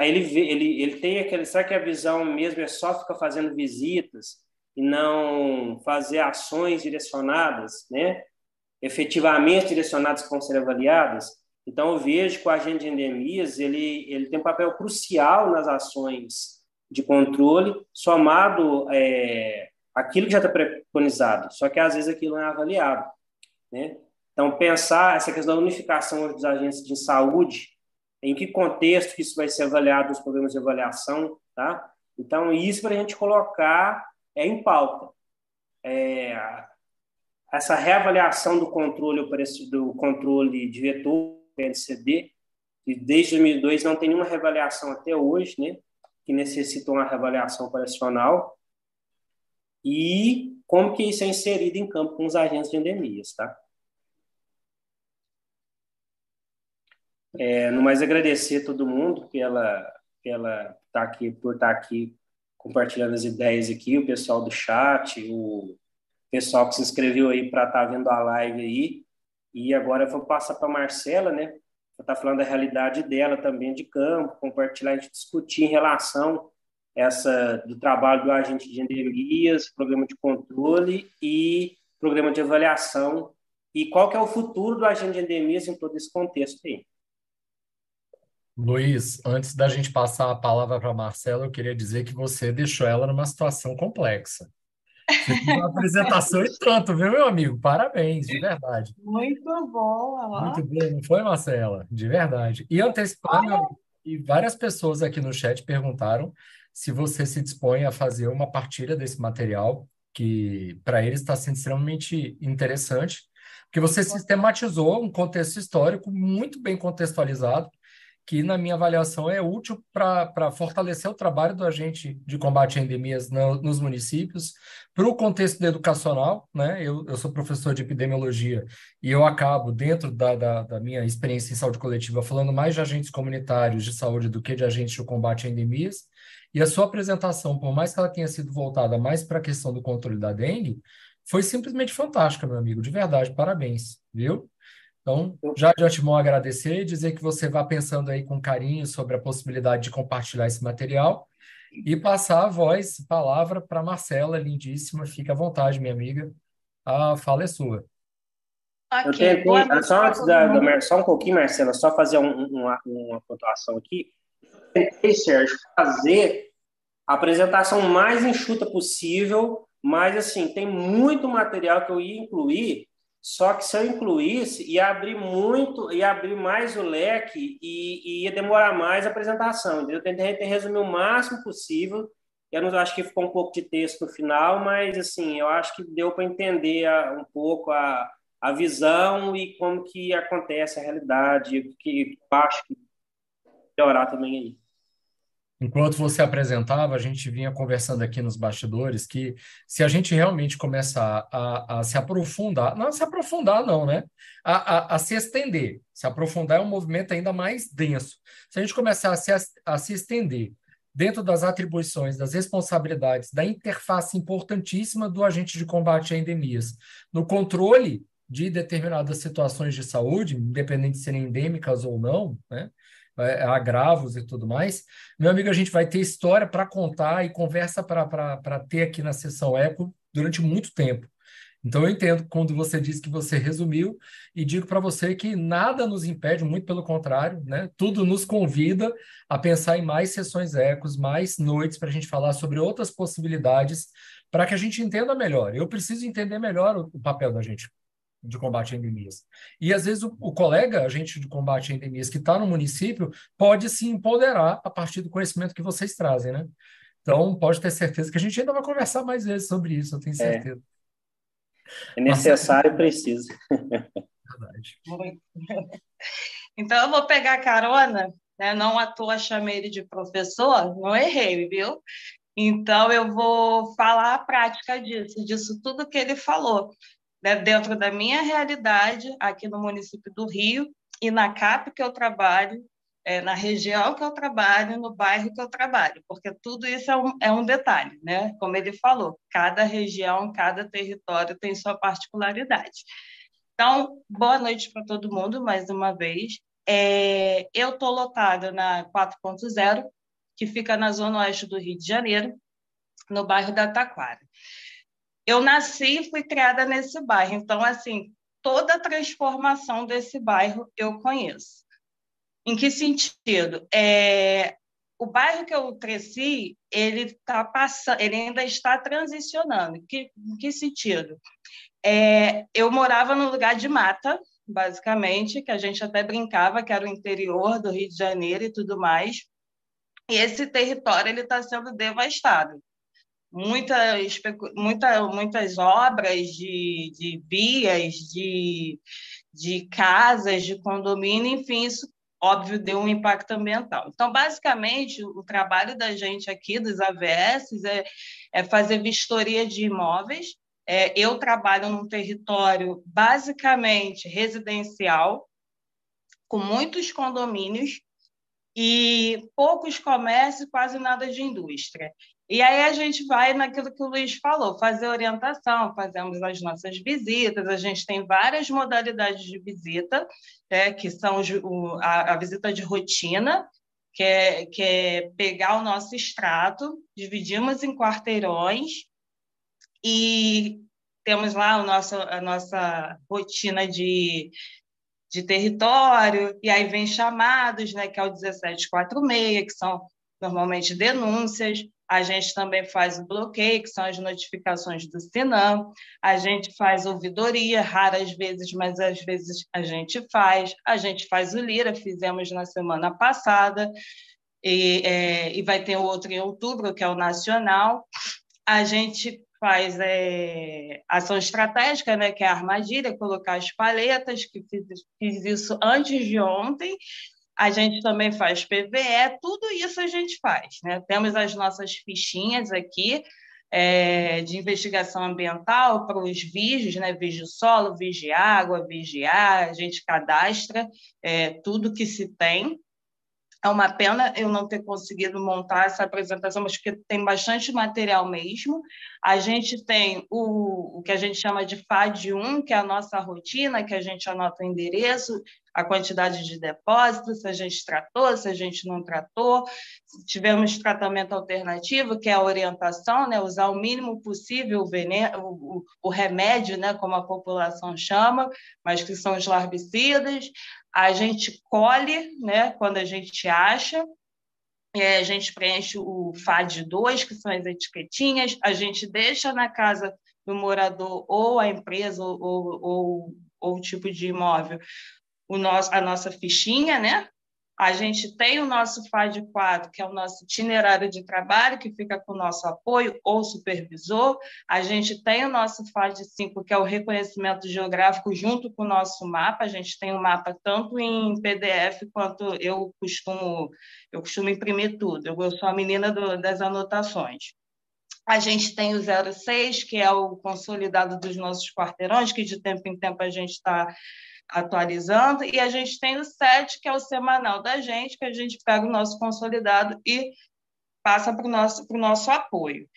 ele ele ele tem aquele, será que a visão mesmo é só ficar fazendo visitas e não fazer ações direcionadas, né? Efetivamente direcionadas vão ser avaliadas? Então, eu vejo que o agente de endemias ele, ele tem um papel crucial nas ações de controle, somado é, aquilo que já está preconizado, só que às vezes aquilo não é avaliado. Né? Então, pensar essa questão da unificação dos agentes de saúde, em que contexto que isso vai ser avaliado nos programas de avaliação, tá? Então, isso para a gente colocar é, em pauta. É, essa reavaliação do controle, do controle de vetor que desde 2002 não tem nenhuma reavaliação até hoje, né, que necessita uma reavaliação operacional. E como que isso é inserido em campo com os agentes de endemias, tá? É, no mais agradecer a todo mundo pela pela tá aqui por estar tá aqui compartilhando as ideias aqui, o pessoal do chat, o pessoal que se inscreveu aí para estar tá vendo a live aí. E agora eu vou passar para a Marcela, né? Vou estar tá falando da realidade dela também de campo, compartilhar, discutir em relação essa do trabalho do agente de endemias, programa de controle e programa de avaliação e qual que é o futuro do agente de endemias em todo esse contexto aí. Luiz, antes da gente passar a palavra para a Marcela, eu queria dizer que você deixou ela numa situação complexa. Você fez uma apresentação e tanto, viu, meu amigo? Parabéns, de verdade. Muito bom. Ó. Muito bom, não foi, Marcela? De verdade. E antecipando, e várias pessoas aqui no chat perguntaram se você se dispõe a fazer uma partilha desse material, que para eles está sendo extremamente interessante, porque você sistematizou um contexto histórico muito bem contextualizado que, na minha avaliação, é útil para fortalecer o trabalho do agente de combate a endemias no, nos municípios, para o contexto educacional. Né? Eu, eu sou professor de epidemiologia e eu acabo, dentro da, da, da, minha experiência em saúde coletiva, falando mais de agentes comunitários de saúde do que de agentes de combate a endemias. E a sua apresentação, por mais que ela tenha sido voltada mais para a questão do controle da dengue, foi simplesmente fantástica, meu amigo, de verdade, parabéns, viu? Então, já de antemão agradecer e dizer que você vá pensando aí com carinho sobre a possibilidade de compartilhar esse material e passar a voz, a palavra para Marcela, lindíssima. Fique à vontade, minha amiga. A fala é sua. Okay. Eu tentei, só antes da, da, só um pouquinho, Marcela, só fazer um, uma, uma pontuação aqui. Eu tentei, Sérgio, fazer a apresentação mais enxuta possível, mas assim, tem muito material que eu ia incluir só que se eu incluísse, ia abrir muito, ia abrir mais o leque e, e ia demorar mais a apresentação. Eu tentei resumir o máximo possível. Eu não acho que ficou um pouco de texto no final, mas assim, eu acho que deu para entender a, um pouco a, a visão e como que acontece a realidade, que eu acho que melhorar também aí. Enquanto você apresentava, a gente vinha conversando aqui nos bastidores que se a gente realmente começar a, a se aprofundar, não se aprofundar não, né? A, a, a, se estender, se aprofundar é um movimento ainda mais denso. Se a gente começar a se, a se estender dentro das atribuições, das responsabilidades, da interface importantíssima do agente de combate a endemias, no controle de determinadas situações de saúde, independente de serem endêmicas ou não, né? É, agravos e tudo mais. Meu amigo, a gente vai ter história para contar e conversa para ter aqui na sessão Eco durante muito tempo. Então, eu entendo quando você diz que você resumiu e digo para você que nada nos impede, muito pelo contrário, né? tudo nos convida a pensar em mais sessões ecos, mais noites para a gente falar sobre outras possibilidades para que a gente entenda melhor. Eu preciso entender melhor o, o papel da gente de combate a endemias. E às vezes o, o colega, agente de combate a endemias que está no município, pode se empoderar a partir do conhecimento que vocês trazem, né? Então, pode ter certeza que a gente ainda vai conversar mais vezes sobre isso, eu tenho é. certeza. É, é necessário e precisa. Verdade. [LAUGHS] Então, eu vou pegar carona, né? não à toa chamei ele de professor, não errei, viu? Então, eu vou falar a prática disso, disso tudo que ele falou né, dentro da minha realidade aqui no município do Rio e na CAP que eu trabalho, é, na região que eu trabalho, no bairro que eu trabalho, porque tudo isso é um, é um detalhe, né? Como ele falou, cada região, cada território tem sua particularidade. Então, boa noite para todo mundo, mais uma vez. É, eu estou lotada na 4.0, que fica na zona oeste do Rio de Janeiro, no bairro da Taquara eu nasci e fui criada nesse bairro, então, assim, toda a transformação desse bairro eu conheço. Em que sentido? É, o bairro que eu cresci, ele tá passando, ele ainda está transicionando. Que, em que sentido? É, eu morava no lugar de mata, basicamente, que a gente até brincava que era o interior do Rio de Janeiro e tudo mais. E esse território ele está sendo devastado muitas, muita, muitas obras de, de vias, de, de casas, de condomínio, enfim, isso, óbvio, deu um impacto ambiental. Então, basicamente, o trabalho da gente aqui, dos AVS, é, é fazer vistoria de imóveis, É, eu trabalho num território basicamente residencial, com muitos condomínios e poucos comércios, quase nada de indústria. E aí a gente vai naquilo que o Luiz falou, fazer orientação, fazemos as nossas visitas, a gente tem várias modalidades de visita, né, que são o, a, a, visita de rotina, que é, que é pegar o nosso extrato, dividimos em quarteirões e temos lá o nosso, a nossa rotina de, de território, e aí vem chamados, né, que é o 1746, que são normalmente denúncias, a gente também faz o bloqueio, que são as notificações do Sinam. A gente faz ouvidoria, raras vezes, mas às vezes a gente faz. A gente faz o Lira, fizemos na semana passada. E, é, e vai ter outro em outubro, que é o nacional. A gente faz é, ação estratégica, né, que é a armadilha, colocar as paletas, que fiz, fiz isso antes de ontem, a gente também faz PVE, tudo isso a gente faz. Né? Temos as nossas fichinhas aqui é, de investigação ambiental para os vídeos, né? vídeo solo, vídeo água, vídeo ar, a gente cadastra é, tudo que se tem. É uma pena eu não ter conseguido montar essa apresentação, mas porque tem bastante material mesmo. A gente tem o, o que a gente chama de FAD1, que é a nossa rotina, que a gente anota o endereço, a quantidade de depósitos, se a gente tratou, se a gente não tratou, se tivemos tratamento alternativo, que é a orientação, né, usar o mínimo possível o, veneno, o, o remédio, né, como a população chama, mas que são os larvicidas. A gente colhe né, quando a gente acha, a gente preenche o FAD2, que são as etiquetinhas, a gente deixa na casa do morador ou a empresa ou, ou, ou o tipo de imóvel o nosso, a nossa fichinha, né? A gente tem o nosso FAD 4, que é o nosso itinerário de trabalho, que fica com o nosso apoio ou supervisor. A gente tem o nosso FAD 5, que é o reconhecimento geográfico, junto com o nosso mapa. A gente tem o um mapa tanto em PDF quanto eu costumo, eu costumo imprimir tudo. Eu sou a menina do, das anotações. A gente tem o 06, que é o consolidado dos nossos quarteirões, que de tempo em tempo a gente está atualizando, e a gente tem o SET, que é o semanal da gente, que a gente pega o nosso consolidado e passa para o nosso, nosso apoio.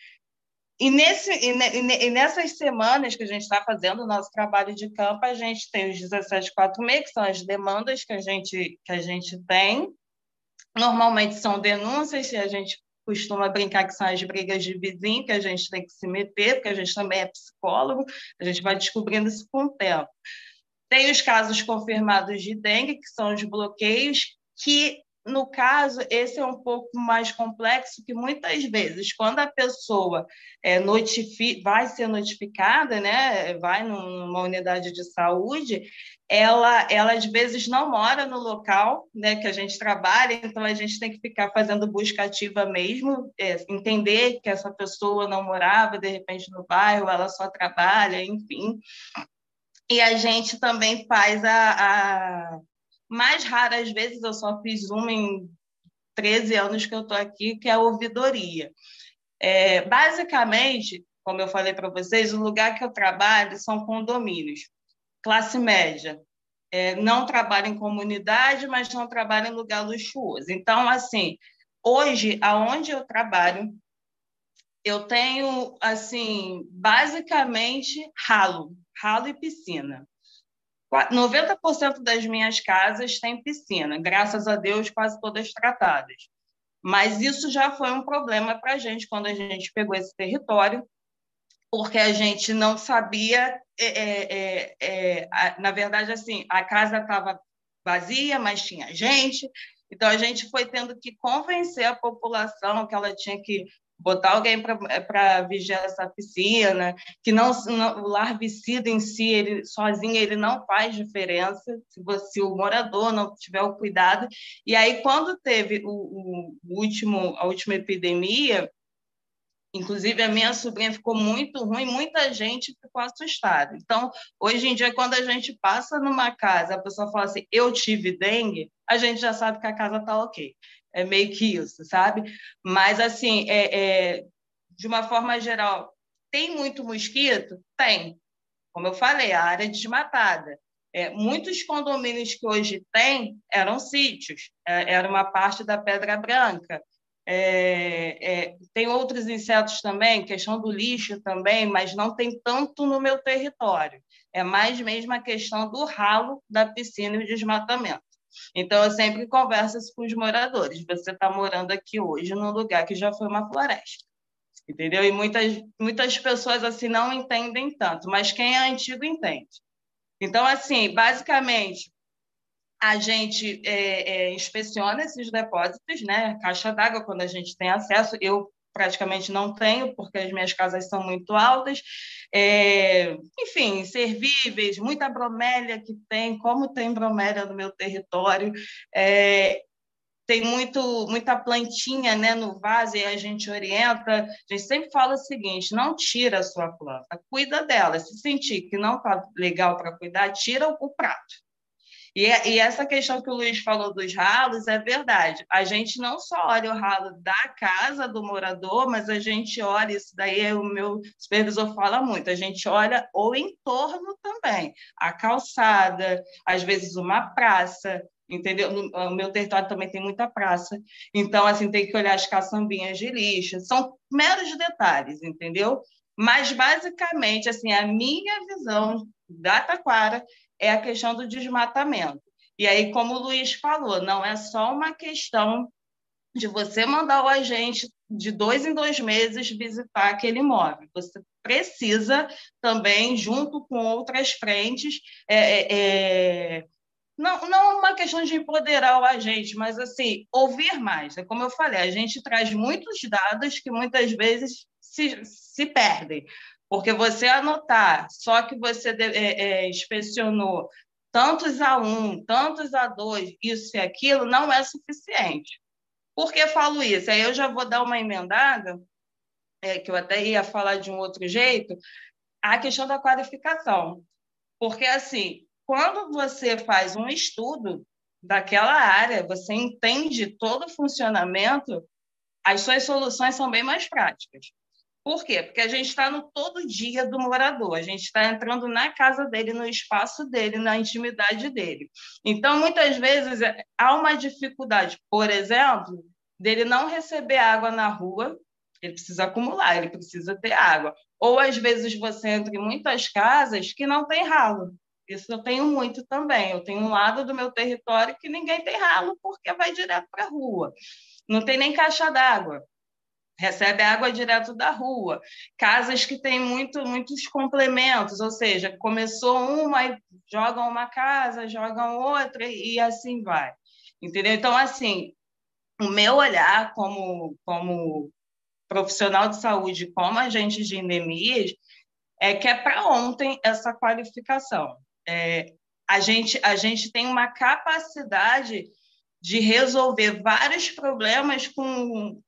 E, nesse, e, e, nessas semanas que a gente está fazendo o nosso trabalho de campo, a gente tem os 1746, que são as demandas que a gente, que a gente tem. Normalmente são denúncias, e a gente costuma brincar que são as brigas de vizinho, que a gente tem que se meter, porque a gente também é psicólogo, a gente vai descobrindo isso com o tempo. Tem os casos confirmados de dengue, que são os bloqueios, que, no caso, esse é um pouco mais complexo, que muitas vezes, quando a pessoa é, vai ser notificada, né, vai numa unidade de saúde, ela, ela às vezes não mora no local né, que a gente trabalha, então a gente tem que ficar fazendo busca ativa mesmo, é, entender que essa pessoa não morava, de repente, no bairro, ela só trabalha, enfim. E a gente também faz a, a... mais raras vezes, eu só fiz uma em 13 anos que eu estou aqui, que é a ouvidoria. É, basicamente, como eu falei para vocês, o lugar que eu trabalho são condomínios, classe média. É, não trabalho em comunidade, mas não trabalho em lugar luxuoso. Então, assim, hoje, aonde eu trabalho, eu tenho, assim, basicamente ralo ralo e piscina. 90% das minhas casas têm piscina, graças a Deus, quase todas tratadas. Mas isso já foi um problema para a gente quando a gente pegou esse território, porque a gente não sabia. É, é, é, é a, na verdade, assim, a casa estava vazia, mas tinha gente. Então, a gente foi tendo que convencer a população que ela tinha que botar alguém para vigiar essa piscina, que não, não, o larvicida em si, ele sozinho, ele não faz diferença se, você, se o morador não tiver o cuidado. E aí, quando teve o, o último, a última epidemia, Inclusive, a minha sobrinha ficou muito ruim, muita gente ficou assustada. Então, hoje em dia, quando a gente passa numa casa, a pessoa fala assim, eu tive dengue, a gente já sabe que a casa está ok é meio que isso, sabe? Mas, assim, é, é, de uma forma geral, tem muito mosquito? Tem. Como eu falei, a área desmatada. É, muitos condomínios que hoje tem eram sítios, é, era uma parte da Pedra Branca. É, é, tem outros insetos também, questão do lixo também, mas não tem tanto no meu território. É mais mesmo a questão do ralo da piscina e o desmatamento. Então, eu sempre converso com os moradores. Você está morando aqui hoje num lugar que já foi uma floresta, entendeu? E muitas, muitas pessoas assim não entendem tanto, mas quem é antigo entende. Então, assim, basicamente, a gente é, é, inspeciona esses depósitos, né? Caixa d'água, quando a gente tem acesso. Eu praticamente não tenho, porque as minhas casas são muito altas. É, enfim, servíveis, muita bromélia que tem, como tem bromélia no meu território. É, tem muito, muita plantinha né, no vaso e a gente orienta. A gente sempre fala o seguinte: não tira a sua planta, cuida dela. Se sentir que não está legal para cuidar, tira o prato. E, e, essa questão que o Luiz falou dos ralos é verdade. A gente não só olha o ralo da casa do morador, mas a gente olha, isso daí o meu supervisor fala muito, a gente olha o entorno também, a calçada, às vezes uma praça, entendeu? No meu território também tem muita praça, então assim tem que olhar as caçambinhas de lixo, são meros detalhes, entendeu? Mas basicamente assim a minha visão da Taquara é a questão do desmatamento. E aí, como o Luiz falou, não é só uma questão de você mandar o agente de dois em dois meses visitar aquele imóvel. Você precisa também, junto com outras frentes, é, é, é não, não uma questão de empoderar o agente, mas assim ouvir mais. É como eu falei, a gente traz muitos dados que muitas vezes se, se perdem. Porque você anotar só que você é, é, inspecionou tantos a um, tantos a dois, isso e aquilo, não é suficiente. Por que falo isso? Aí eu já vou dar uma emendada, é, que eu até ia falar de um outro jeito, a questão da qualificação. Porque, assim, quando você faz um estudo daquela área, você entende todo o funcionamento, as suas soluções são bem mais práticas. Por quê? Porque a gente está no todo dia do morador, a gente está entrando na casa dele, no espaço dele, na intimidade dele. Então, muitas vezes, é, há uma dificuldade, por exemplo, dele não receber água na rua, ele precisa acumular, ele precisa ter água. Ou, às vezes, você entra em muitas casas que não tem ralo. Isso eu tenho muito também. Eu tenho um lado do meu território que ninguém tem ralo porque vai direto para a rua. Não tem nem caixa d'água recebe água direto da rua. Casas que têm muito, muitos complementos, ou seja, começou uma, jogam uma casa, jogam outra e assim vai. Entendeu? Então, assim, o meu olhar como, como profissional de saúde, como agente de endemias, é que é para ontem essa qualificação. É, a, gente, a gente tem uma capacidade de resolver vários problemas com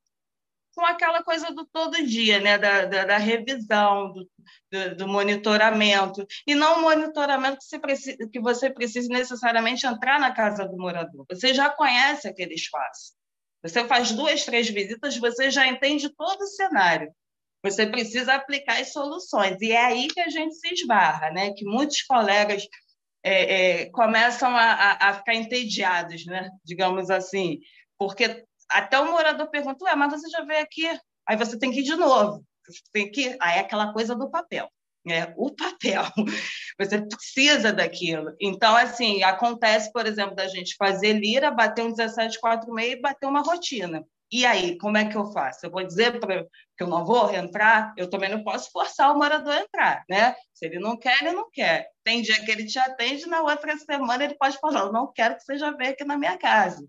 com aquela coisa do todo dia, né? da, da, da revisão, do, do, do, monitoramento, e não o monitoramento que você, precisa, que você precisa necessariamente entrar na casa do morador. Você já conhece aquele espaço. Você faz duas, três visitas, você já entende todo o cenário. Você precisa aplicar as soluções. E é aí que a gente se esbarra, né? que muitos colegas é, é, começam a, a, a ficar entediados, né? digamos assim, porque até o morador pergunta, ué, mas você já veio aqui? Aí você tem que ir de novo. Tem que... Aí é aquela coisa do papel. Né? O papel, [LAUGHS] você precisa daquilo. Então, assim, acontece, por exemplo, da gente fazer lira, bater um 1746 e bater uma rotina. E aí, como é que eu faço? Eu vou dizer pra, que eu não vou entrar? Eu também não posso forçar o morador a entrar, né? Se ele não quer, ele não quer. Tem dia que ele te atende, na outra semana ele pode falar, eu não quero que você já venha aqui na minha casa.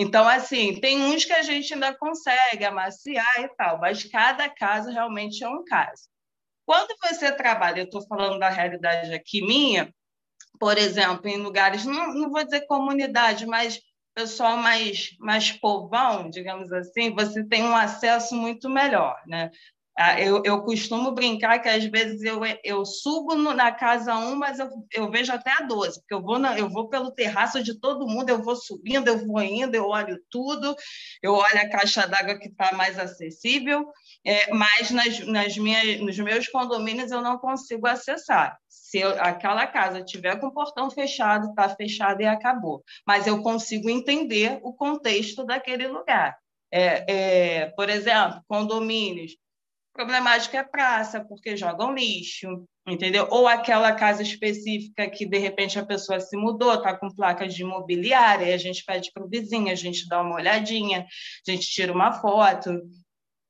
Então, assim, tem uns que a gente ainda consegue amaciar e tal, mas cada caso realmente é um caso. Quando você trabalha, eu estou falando da realidade aqui minha, por exemplo, em lugares, não, não vou dizer comunidade, mas pessoal mais, mais povão, digamos assim, você tem um acesso muito melhor, né? Ah, eu, eu costumo brincar que às vezes eu, eu subo na casa 1, mas eu, eu vejo até a 12, porque eu vou, na, eu vou pelo terraço de todo mundo, eu vou subindo, eu vou indo, eu olho tudo, eu olho a caixa d'água que está mais acessível, é, mas nas, nas minhas, nos meus condomínios eu não consigo acessar. Se eu, aquela casa tiver com o portão fechado, está fechado e acabou. Mas eu consigo entender o contexto daquele lugar. É, é, por exemplo, condomínios Problemática é praça, porque jogam lixo, entendeu? Ou aquela casa específica que, de repente, a pessoa se mudou, está com placas de imobiliária, e a gente pede para o vizinho, a gente dá uma olhadinha, a gente tira uma foto.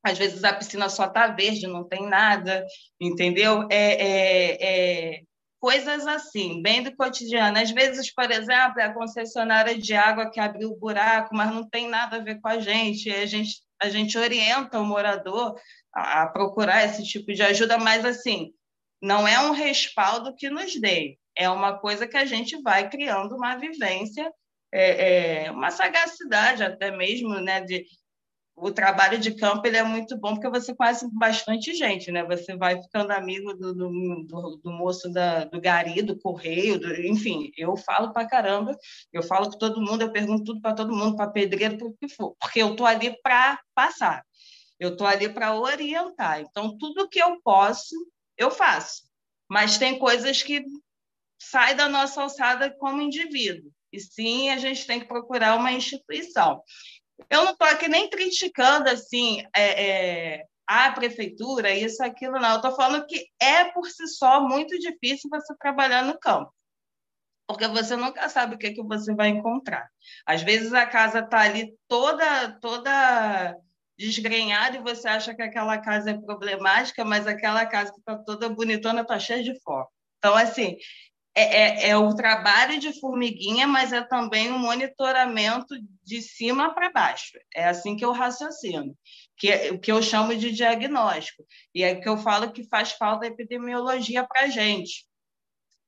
Às vezes a piscina só está verde, não tem nada, entendeu? É, é, é, coisas assim, bem do cotidiano. Às vezes, por exemplo, é a concessionária de água que abriu o buraco, mas não tem nada a ver com a gente, a gente, a gente orienta o morador a, procurar esse tipo de ajuda, mas assim, não é um respaldo que nos dê, é uma coisa que a gente vai criando uma vivência, é, é, uma sagacidade até mesmo, né, de o trabalho de campo ele é muito bom porque você conhece bastante gente, né? Você vai ficando amigo do, do, do, do moço da, do gari, do correio, do, enfim. Eu falo para caramba, eu falo com todo mundo, eu pergunto tudo para todo mundo, para pedreiro, para o que for, porque eu tô ali para passar. Eu estou ali para orientar. Então, tudo que eu posso, eu faço. Mas tem coisas que saem da nossa alçada como indivíduo. E sim, a gente tem que procurar uma instituição. Eu não estou aqui nem criticando assim é, é, a prefeitura, isso, aquilo, não. Eu estou falando que é por si só muito difícil você trabalhar no campo porque você nunca sabe o que, é que você vai encontrar. Às vezes a casa está ali toda toda desgrenhado e você acha que aquela casa é problemática, mas aquela casa que está toda bonitona está cheia de foco. Então, assim, é, é, é, o trabalho de formiguinha, mas é também um monitoramento de cima para baixo. É assim que eu raciocino, que é o que eu chamo de diagnóstico. E é que eu falo que faz falta epidemiologia para a gente.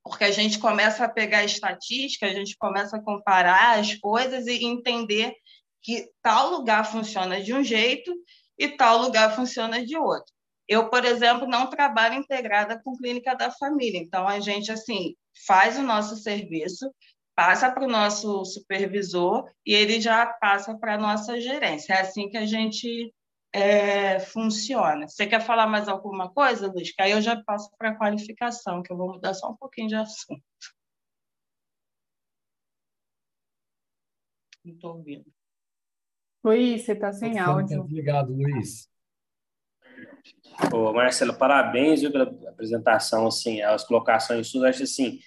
Porque a gente começa a pegar estatística, a gente começa a comparar as coisas e entender que tal lugar funciona de um jeito e tal lugar funciona de outro. Eu, por exemplo, não trabalho integrada com clínica da família, então a gente assim faz o nosso serviço, passa para o nosso supervisor e ele já passa para a nossa gerência. É assim que a gente é, funciona. Você quer falar mais alguma coisa, Luiz? Que aí eu já passo para a qualificação, que eu vou mudar só um pouquinho de assunto. Não estou ouvindo. Luiz, você está sem áudio. Obrigado, Luiz. Ô, Marcelo, parabéns viu, pela apresentação, assim, as colocações suas, acho assim,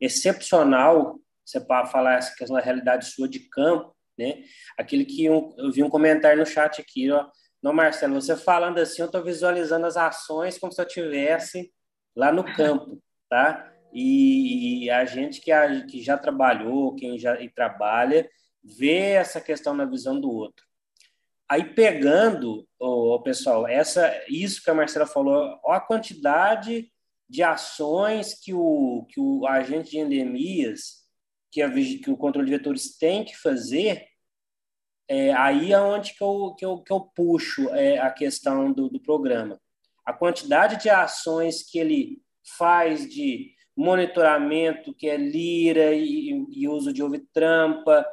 excepcional você para falar essa questão da realidade sua de campo, né? Aquele que um, eu vi um comentário no chat aqui, ó, não, Marcelo, você falando assim, eu estou visualizando as ações como se eu tivesse lá no campo, tá? E, e a gente que, a, que já trabalhou, quem já e trabalha, ver essa questão na visão do outro. Aí pegando, o pessoal, essa isso que a Marcela falou, a quantidade de ações que o, que o agente de endemias, que, a, que o controle de vetores tem que fazer, é, aí é onde que eu, que eu, que eu puxo é, a questão do, do programa. A quantidade de ações que ele faz de monitoramento, que é lira e, e uso de ouve-trampa,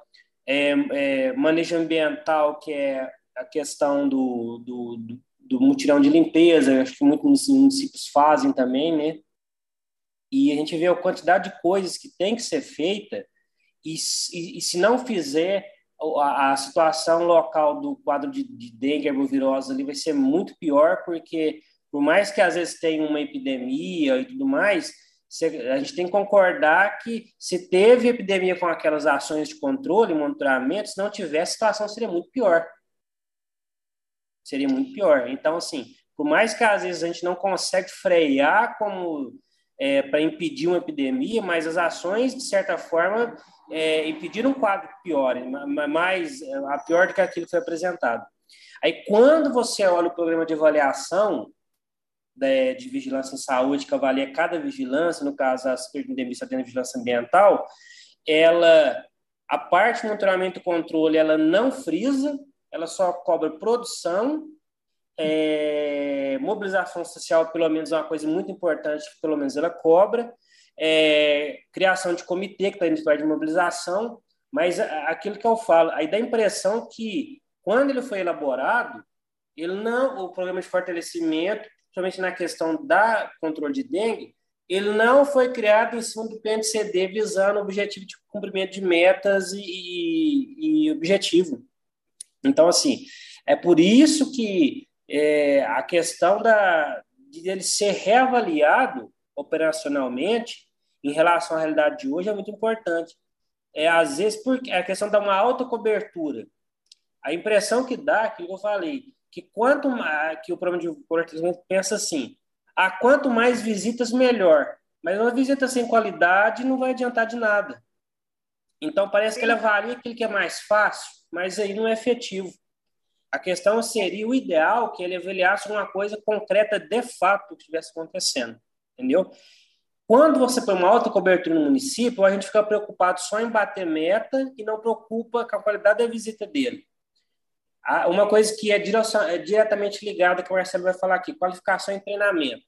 é, é, manejo ambiental, que é a questão do, do, do, do mutirão de limpeza, acho que muitos municípios fazem também, né? E a gente vê a quantidade de coisas que tem que ser feita e, e, e se não fizer, a, a, situação local do quadro de, de dengue arbovirose ali vai ser muito pior, porque por mais que às vezes tenha uma epidemia e tudo mais, a gente tem que concordar que se teve epidemia com aquelas ações de controle, monitoramento, se não tivesse, a situação seria muito pior. Seria muito pior. Então, assim, por mais que às vezes a gente não consegue frear como é, para impedir uma epidemia, mas as ações, de certa forma, é, impediram um quadro pior, mais a pior do que aquilo que foi apresentado. Aí, quando você olha o programa de avaliação, de, de vigilância em saúde, que avalia cada vigilância, no caso a Superintendência de Vigilância Ambiental, ela, a parte de monitoramento e controle, ela não frisa, ela só cobra produção, é, mobilização social, pelo menos, é uma coisa muito importante, que pelo menos ela cobra, é, criação de comitê, que está indo de mobilização, mas aquilo que eu falo, aí dá a impressão que, quando ele foi elaborado, ele não, o programa de fortalecimento, principalmente na questão da controle de dengue, ele não foi criado em cima do PNCD visando o objetivo de cumprimento de metas e, e, e objetivo. Então, assim, é por isso que é, a questão da, de ele ser reavaliado operacionalmente em relação à realidade de hoje é muito importante. É, às vezes, porque a questão da uma alta cobertura. A impressão que dá, que eu falei, que quanto mais, que o programa de fortalecimento pensa assim, a quanto mais visitas, melhor. Mas uma visita sem qualidade não vai adiantar de nada. Então, parece que ele avalia aquilo que é mais fácil, mas aí não é efetivo. A questão seria o ideal que ele avaliasse uma coisa concreta de fato que estivesse acontecendo, entendeu? Quando você põe uma alta cobertura no município, a gente fica preocupado só em bater meta e não preocupa com a qualidade da visita dele. Uma coisa que é, é diretamente ligada, que o Marcelo vai falar aqui, qualificação e treinamento.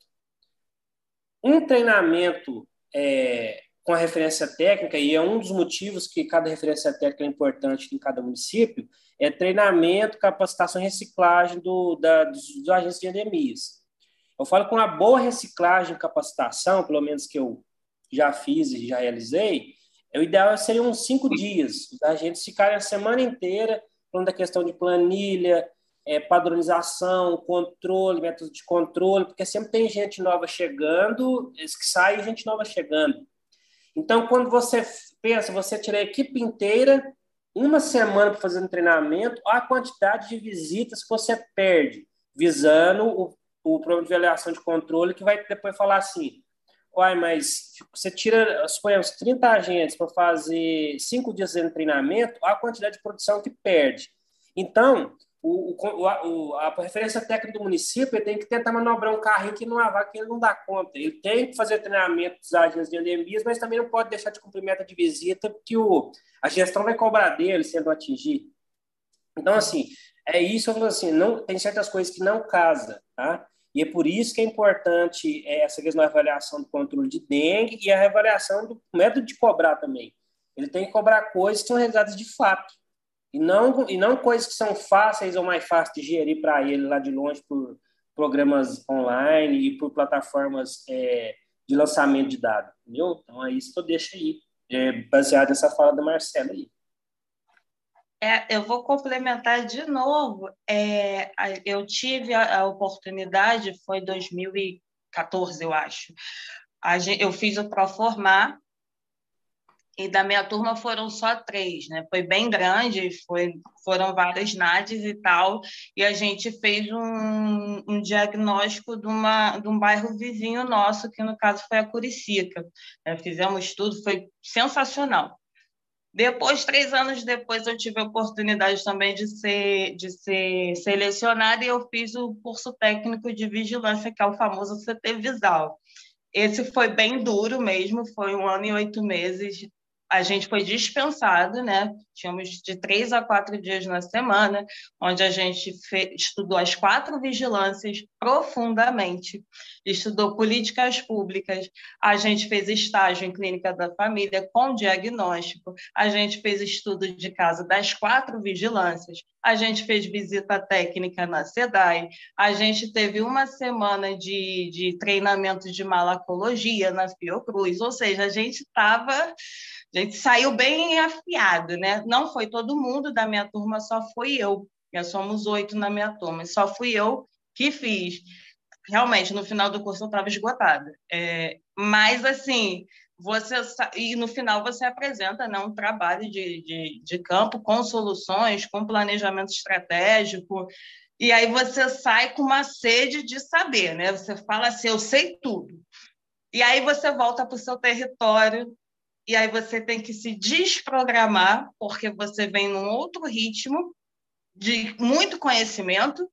Um treinamento é, com a referência técnica, e é um dos motivos que cada referência técnica é importante em cada município, é treinamento, capacitação e reciclagem do, da, dos, dos agentes de endemias. Eu falo com uma boa reciclagem e capacitação, pelo menos que eu já fiz e já realizei, é, o ideal seria uns cinco dias, os agentes ficarem a semana inteira falando da questão de planilha, é, padronização, controle, métodos de controle, porque sempre tem gente nova chegando, que saem gente nova chegando. Então, quando você pensa, você tira a equipe inteira, uma semana para fazer um treinamento, a quantidade de visitas que você perde, visando o, o programa de avaliação de controle, que vai depois falar assim, Uai, mas você tira, suponhamos, 30 agentes para fazer cinco dias de treinamento, a quantidade de produção que perde. Então, o, o, a, a referência técnica do município tem que tentar manobrar um carrinho que não há que ele não dá conta. Ele tem que fazer treinamento dos agentes de endemias, mas também não pode deixar de cumprir meta de visita, porque o, a gestão vai cobrar dele se ele não atingir. Então, assim, é isso, eu falo assim, não, tem certas coisas que não casa, tá? E é por isso que é importante essa questão da avaliação do controle de dengue e a reavaliação do método de cobrar também. Ele tem que cobrar coisas que são realizadas de fato. E não, e não coisas que são fáceis ou mais fáceis de gerir para ele lá de longe por programas online e por plataformas é, de lançamento de dados. Entendeu? Então é isso que eu deixo aí, é, baseado nessa fala da Marcela aí. É, eu vou complementar de novo. É, eu tive a, a oportunidade, foi 2014, eu acho. Gente, eu fiz o Proformar e da minha turma foram só três, né? Foi bem grande, foi, foram várias NADs e tal, e a gente fez um, um diagnóstico de, uma, de um bairro vizinho nosso, que no caso foi a Curicica. É, fizemos tudo, foi sensacional. Depois, três anos depois, eu tive a oportunidade também de ser, de ser selecionada e eu fiz o curso técnico de vigilância, que é o famoso CT Visal. Esse foi bem duro mesmo, foi um ano e oito meses a gente foi dispensado, né? Tínhamos de três a quatro dias na semana, onde a gente estudou as quatro vigilâncias profundamente, estudou políticas públicas, a gente fez estágio em clínica da família com diagnóstico, a gente fez estudo de caso das quatro vigilâncias, a gente fez visita técnica na SEDAI, a gente teve uma semana de, de treinamento de malacologia na Fiocruz, ou seja, a gente estava a gente saiu bem afiado, né? Não foi todo mundo da minha turma, só fui eu. Já somos oito na minha turma, só fui eu que fiz. Realmente, no final do curso eu estava esgotada. É, mas, assim, você e no final você apresenta né, um trabalho de, de, de campo com soluções, com planejamento estratégico, e aí você sai com uma sede de saber, né? Você fala assim, eu sei tudo. E aí você volta para o seu território e aí você tem que se desprogramar, porque você vem num outro ritmo de muito conhecimento,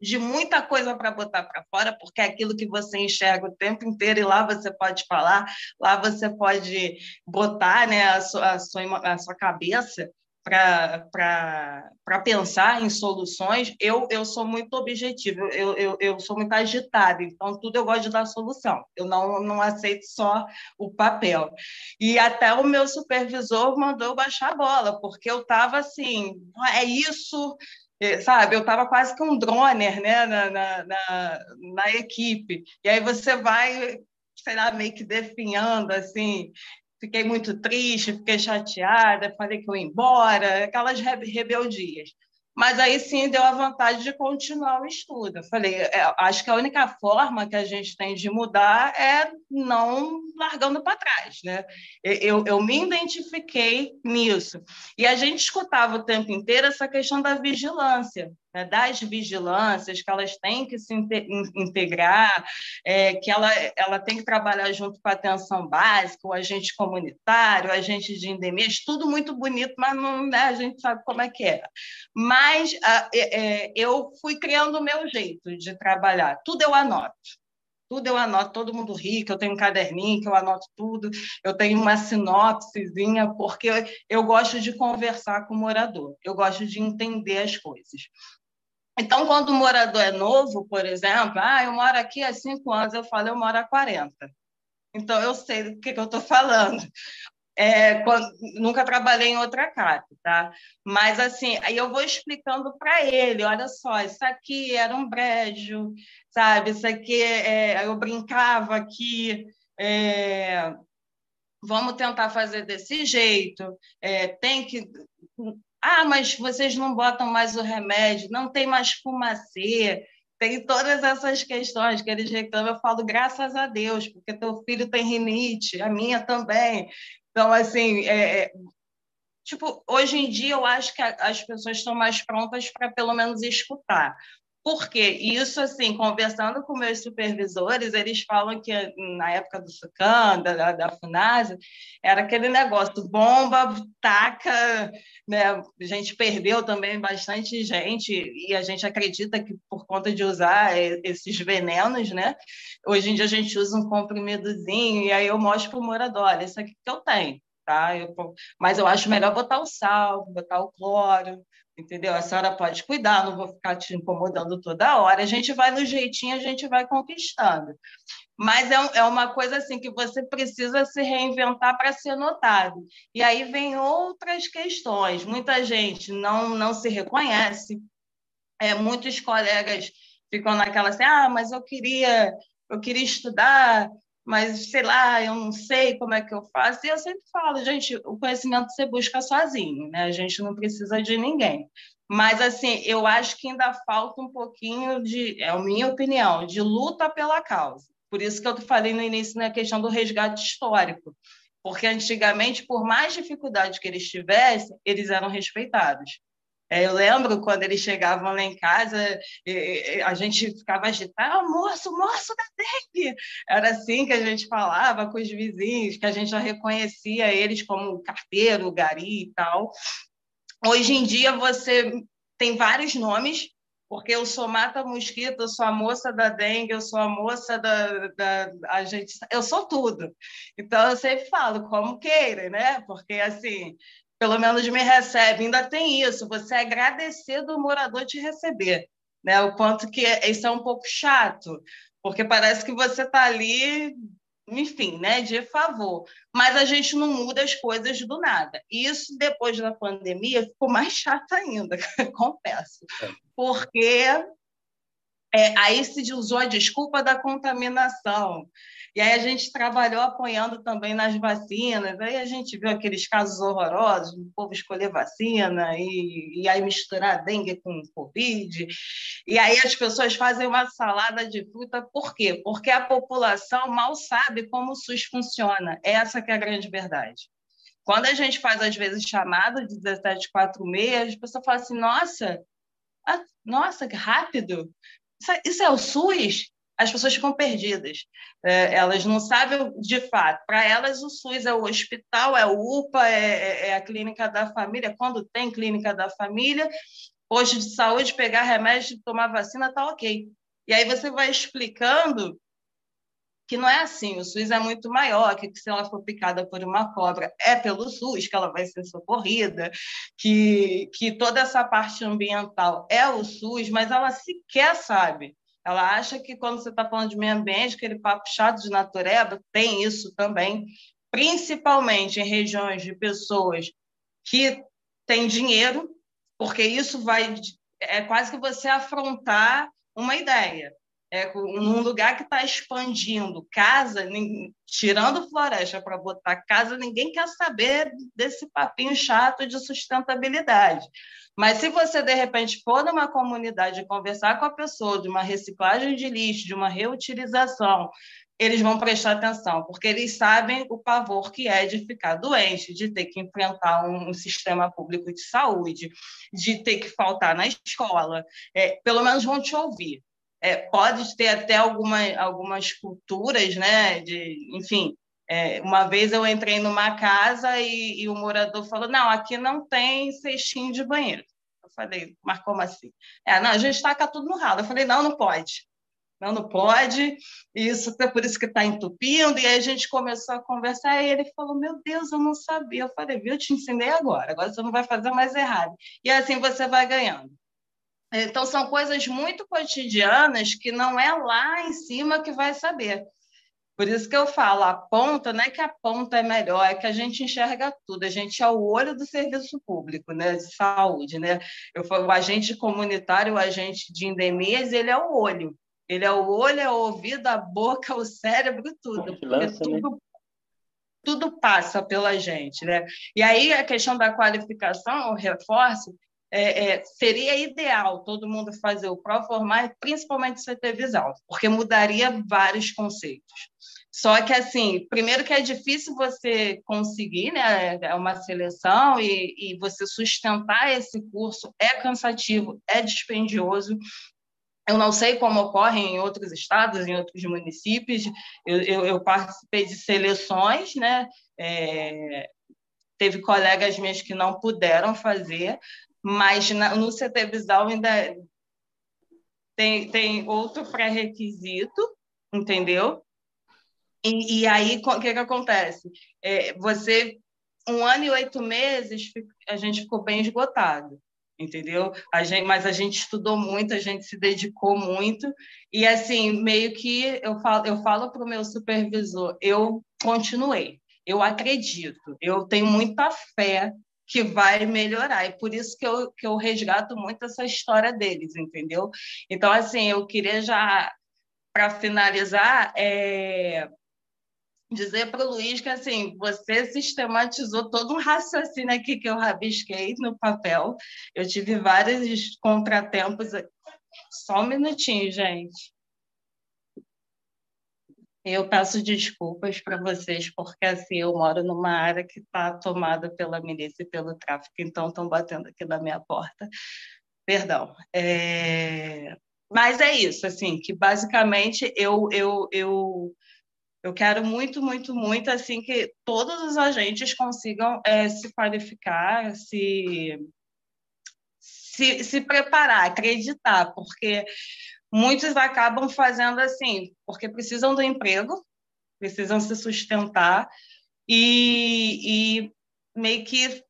de muita coisa para botar para fora, porque é aquilo que você enxerga o tempo inteiro e lá você pode falar, lá você pode botar né, a, sua, a, sua, a sua cabeça. Para pensar em soluções, eu, eu sou muito objetiva, eu, eu, eu sou muito agitada, então tudo eu gosto de dar solução, eu não, não aceito só o papel. E até o meu supervisor mandou baixar a bola, porque eu estava assim, é isso, é, sabe? Eu estava quase que um droner né, na, na, na, na equipe, e aí você vai sei lá, meio que definhando, assim, fiquei muito triste, fiquei chateada, falei que eu ia embora, aquelas rebeldias. Mas aí sim deu a vontade de continuar o estudo. Eu falei, é, acho que a única forma que a gente tem de mudar é não largando para trás. Né? Eu, eu me identifiquei nisso. E a gente escutava o tempo inteiro essa questão da vigilância né, das vigilâncias, que elas têm que se integrar, é, que ela, ela tem que trabalhar junto com a atenção básica, o agente comunitário, o agente de endemias, tudo muito bonito, mas não, né, a gente sabe como é que é. Mas a, é, eu fui criando o meu jeito de trabalhar, tudo eu anoto. Tudo eu anoto, todo mundo rico, eu tenho um caderninho que eu anoto tudo, eu tenho uma sinopsezinha, porque eu gosto de conversar com o morador, eu gosto de entender as coisas. Então, quando o morador é novo, por exemplo, ah, eu moro aqui há cinco anos, eu falo, eu moro há 40. Então, eu sei do que, que eu estou falando. É, quando, nunca trabalhei em outra casa, tá? Mas, assim, aí eu vou explicando para ele, olha só, isso aqui era um brejo, sabe? Isso aqui, é, eu brincava aqui, é, vamos tentar fazer desse jeito, é, tem que ah, mas vocês não botam mais o remédio, não tem mais fumacê, tem todas essas questões que eles reclamam. Eu falo, graças a Deus, porque teu filho tem rinite, a minha também. Então, assim, é, é tipo, hoje em dia eu acho que as pessoas estão mais prontas para pelo menos escutar. Porque isso, assim, conversando com meus supervisores, eles falam que na época do SUCAM, da, da FUNASA, era aquele negócio, bomba, taca, né? A gente perdeu também bastante gente, e a gente acredita que por conta de usar esses venenos, né? Hoje em dia a gente usa um comprimidozinho, e aí eu mostro para o morador, olha, isso aqui que eu tenho, tá? Eu, mas eu acho melhor botar o sal, botar o cloro, entendeu? A senhora pode cuidar, não vou ficar te incomodando toda hora. A gente vai no jeitinho, a gente vai conquistando. Mas é, é uma coisa assim que você precisa se reinventar para ser notado. E aí vem outras questões. Muita gente não, não se reconhece. É, muitos colegas ficam naquela assim, ah, mas eu queria, eu queria estudar, mas sei lá, eu não sei como é que eu faço. E eu sempre falo, gente, o conhecimento você busca sozinho, né? A gente não precisa de ninguém. Mas assim, eu acho que ainda falta um pouquinho de, é a minha opinião, de luta pela causa. Por isso que eu falei no início na questão do resgate histórico, porque antigamente, por mais dificuldade que eles tivessem, eles eram respeitados. É, eu lembro quando eles chegavam lá em casa, a gente ficava agitado, oh, moço, moço da dengue! Era assim que a gente falava com os vizinhos, que a gente já reconhecia eles como carteiro, gari e tal. Hoje em dia você tem vários nomes, porque eu sou mata-mosquito, eu sou a moça da dengue, eu sou a moça da, da a gente, eu sou tudo. Então eu sempre falo como queira, né? Porque assim, pelo menos me recebe. Ainda tem isso, você agradecer do morador te receber, né? O quanto que isso é um pouco chato, porque parece que você está ali, enfim, né, de favor. Mas a gente não muda as coisas do nada. E isso, depois da pandemia, ficou mais [LAUGHS] chato ainda, [LAUGHS] confesso. É. Porque é, aí se usou a desculpa da contaminação. E aí a gente trabalhou apoiando também nas vacinas, aí a gente viu aqueles casos horrorosos, o povo escolher vacina e, e aí misturar dengue com Covid. E aí as pessoas fazem uma salada de fruta, por quê? Porque a população mal sabe como o SUS funciona. Essa que é a grande verdade. Quando a gente faz, às vezes, chamado de 1746, a pessoa fala assim, nossa, nossa, que rápido! Isso, é, isso é o SUS? As pessoas ficam perdidas. É, elas não sabem de fato. Para elas, o SUS é o hospital, é o UPA, é, é, é, a clínica da família. Quando tem clínica da família, posto de saúde, pegar remédio, tomar vacina, tá ok. E aí você vai explicando que não é assim, o SUS é muito maior, que se ela for picada por uma cobra é pelo SUS que ela vai ser socorrida, que, que toda essa parte ambiental é o SUS, mas ela sequer sabe. Ela acha que quando você está falando de meio ambiente, aquele papo chato de natureba, tem isso também, principalmente em regiões de pessoas que têm dinheiro, porque isso vai é quase que você afrontar uma ideia é, num lugar que está expandindo casa, tirando floresta para botar casa, ninguém quer saber desse papinho chato de sustentabilidade. Mas se você, de repente, for numa comunidade conversar com a pessoa de uma reciclagem de lixo, de uma reutilização, eles vão prestar atenção, porque eles sabem o pavor que é de ficar doente, de ter que enfrentar um, um sistema público de saúde, de ter que faltar na escola. É, pelo menos vão te ouvir. É, pode ter até alguma, algumas culturas, né? De, enfim, é, uma vez eu entrei numa casa e, e, o morador falou: não, aqui não tem cestinho de banheiro. Eu falei, mas como assim? É, não, a gente taca tudo no ralo. Eu falei, não, não pode. Não, não pode. Isso é por isso que está entupindo. E aí a gente começou a conversar e ele falou: Meu Deus, eu não sabia. Eu falei: Viu, eu te ensinei agora. Agora você não vai fazer mais errado. E assim você vai ganhando. Então, são coisas muito cotidianas que não é lá em cima que vai saber. Por isso que eu falo, a ponta, não é que a ponta é melhor, é que a gente enxerga tudo, a gente é o olho do serviço público, né, de saúde, né? Eu falo, o agente comunitário, o agente de endemias, ele é o olho. Ele é o olho, é o ouvido, a boca, o cérebro, tudo. Lança, tudo, né? tudo passa pela gente, né? E aí a questão da qualificação, o reforço, é, é, seria ideal todo mundo fazer o Proformar, principalmente CT Visão, porque mudaria vários conceitos. Só que, assim, primeiro que é difícil você conseguir, né? É uma seleção e, e você sustentar esse curso é cansativo, é dispendioso. Eu não sei como ocorre em outros estados, em outros municípios. Eu, eu, eu participei de seleções, né? É, teve colegas meus que não puderam fazer, mas na, no CT ainda tem, tem outro pré-requisito, entendeu? E, e aí, o que, que acontece? É, você, um ano e oito meses, a gente ficou bem esgotado, entendeu? A gente, mas a gente estudou muito, a gente se dedicou muito, e assim, meio que eu falo, eu falo para o meu supervisor, eu continuei, eu acredito, eu tenho muita fé que vai melhorar. E por isso que eu, que eu resgato muito essa história deles, entendeu? Então, assim, eu queria já, para finalizar, é, dizer para o Luiz que, assim, você sistematizou todo um raciocínio aqui que eu rabisquei no papel. Eu tive vários contratempos. Só um minutinho, gente. Eu peço desculpas para vocês, porque assim, eu moro numa área que está tomada pela milícia e pelo tráfico, então estão batendo aqui na minha porta. Perdão. É... Mas é isso, assim, que basicamente eu, eu, eu, eu quero muito, muito, muito assim que todos os agentes consigam é, se qualificar, se, se, se preparar, acreditar, porque muitos acabam fazendo assim, porque precisam do emprego, precisam se sustentar, e, e meio que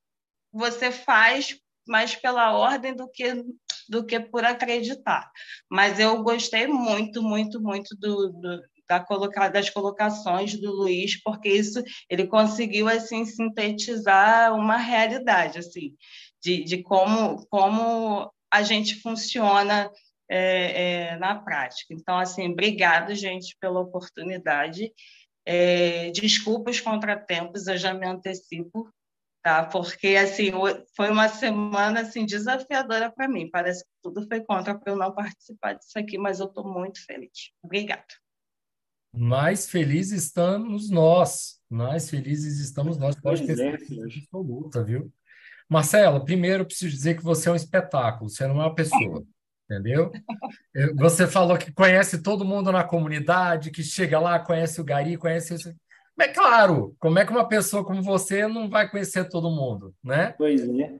você faz mais pela ordem do que do que por acreditar. Mas eu gostei muito, muito, muito do, do da colocar, das colocações do Luiz, porque isso ele conseguiu assim sintetizar uma realidade assim de, de como como a gente funciona é, é, na prática. Então, assim, obrigado, gente, pela oportunidade. É, desculpa os contratempos, eu já me antecipo, tá? Porque, assim, foi uma semana, assim, desafiadora para mim. Parece que tudo foi contra para eu não participar disso aqui, mas eu estou muito feliz. Obrigada. Mais felizes estamos nós, mais felizes estamos nós. Pode ter certeza absoluta, viu? Marcela, primeiro preciso dizer que você é um espetáculo, você não é uma pessoa entendeu? Você falou que conhece todo mundo na comunidade, que chega lá, conhece o Gari, conhece isso. Mas, claro, como é que uma pessoa como você não vai conhecer todo mundo, né? Pois é.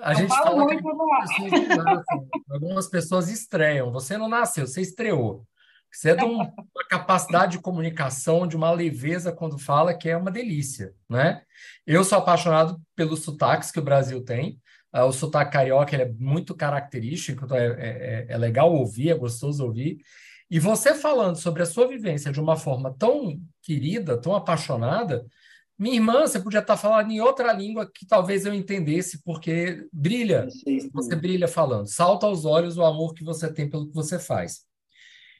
A gente fala que pessoas nascem, algumas pessoas estreiam. Você não nasceu, você estreou. Você é de um, uma capacidade de comunicação, de uma leveza quando fala, que é uma delícia, né? Eu sou apaixonado pelos sotaques que o Brasil tem. Uh, o sotaque carioca é muito característico, então é, é, é, é legal ouvir, é gostoso ouvir. E você falando sobre a sua vivência de uma forma tão querida, tão apaixonada, minha irmã, você podia estar falando em outra língua que talvez eu entendesse, porque brilha, você brilha falando. Salta aos olhos o amor que você tem pelo que você faz.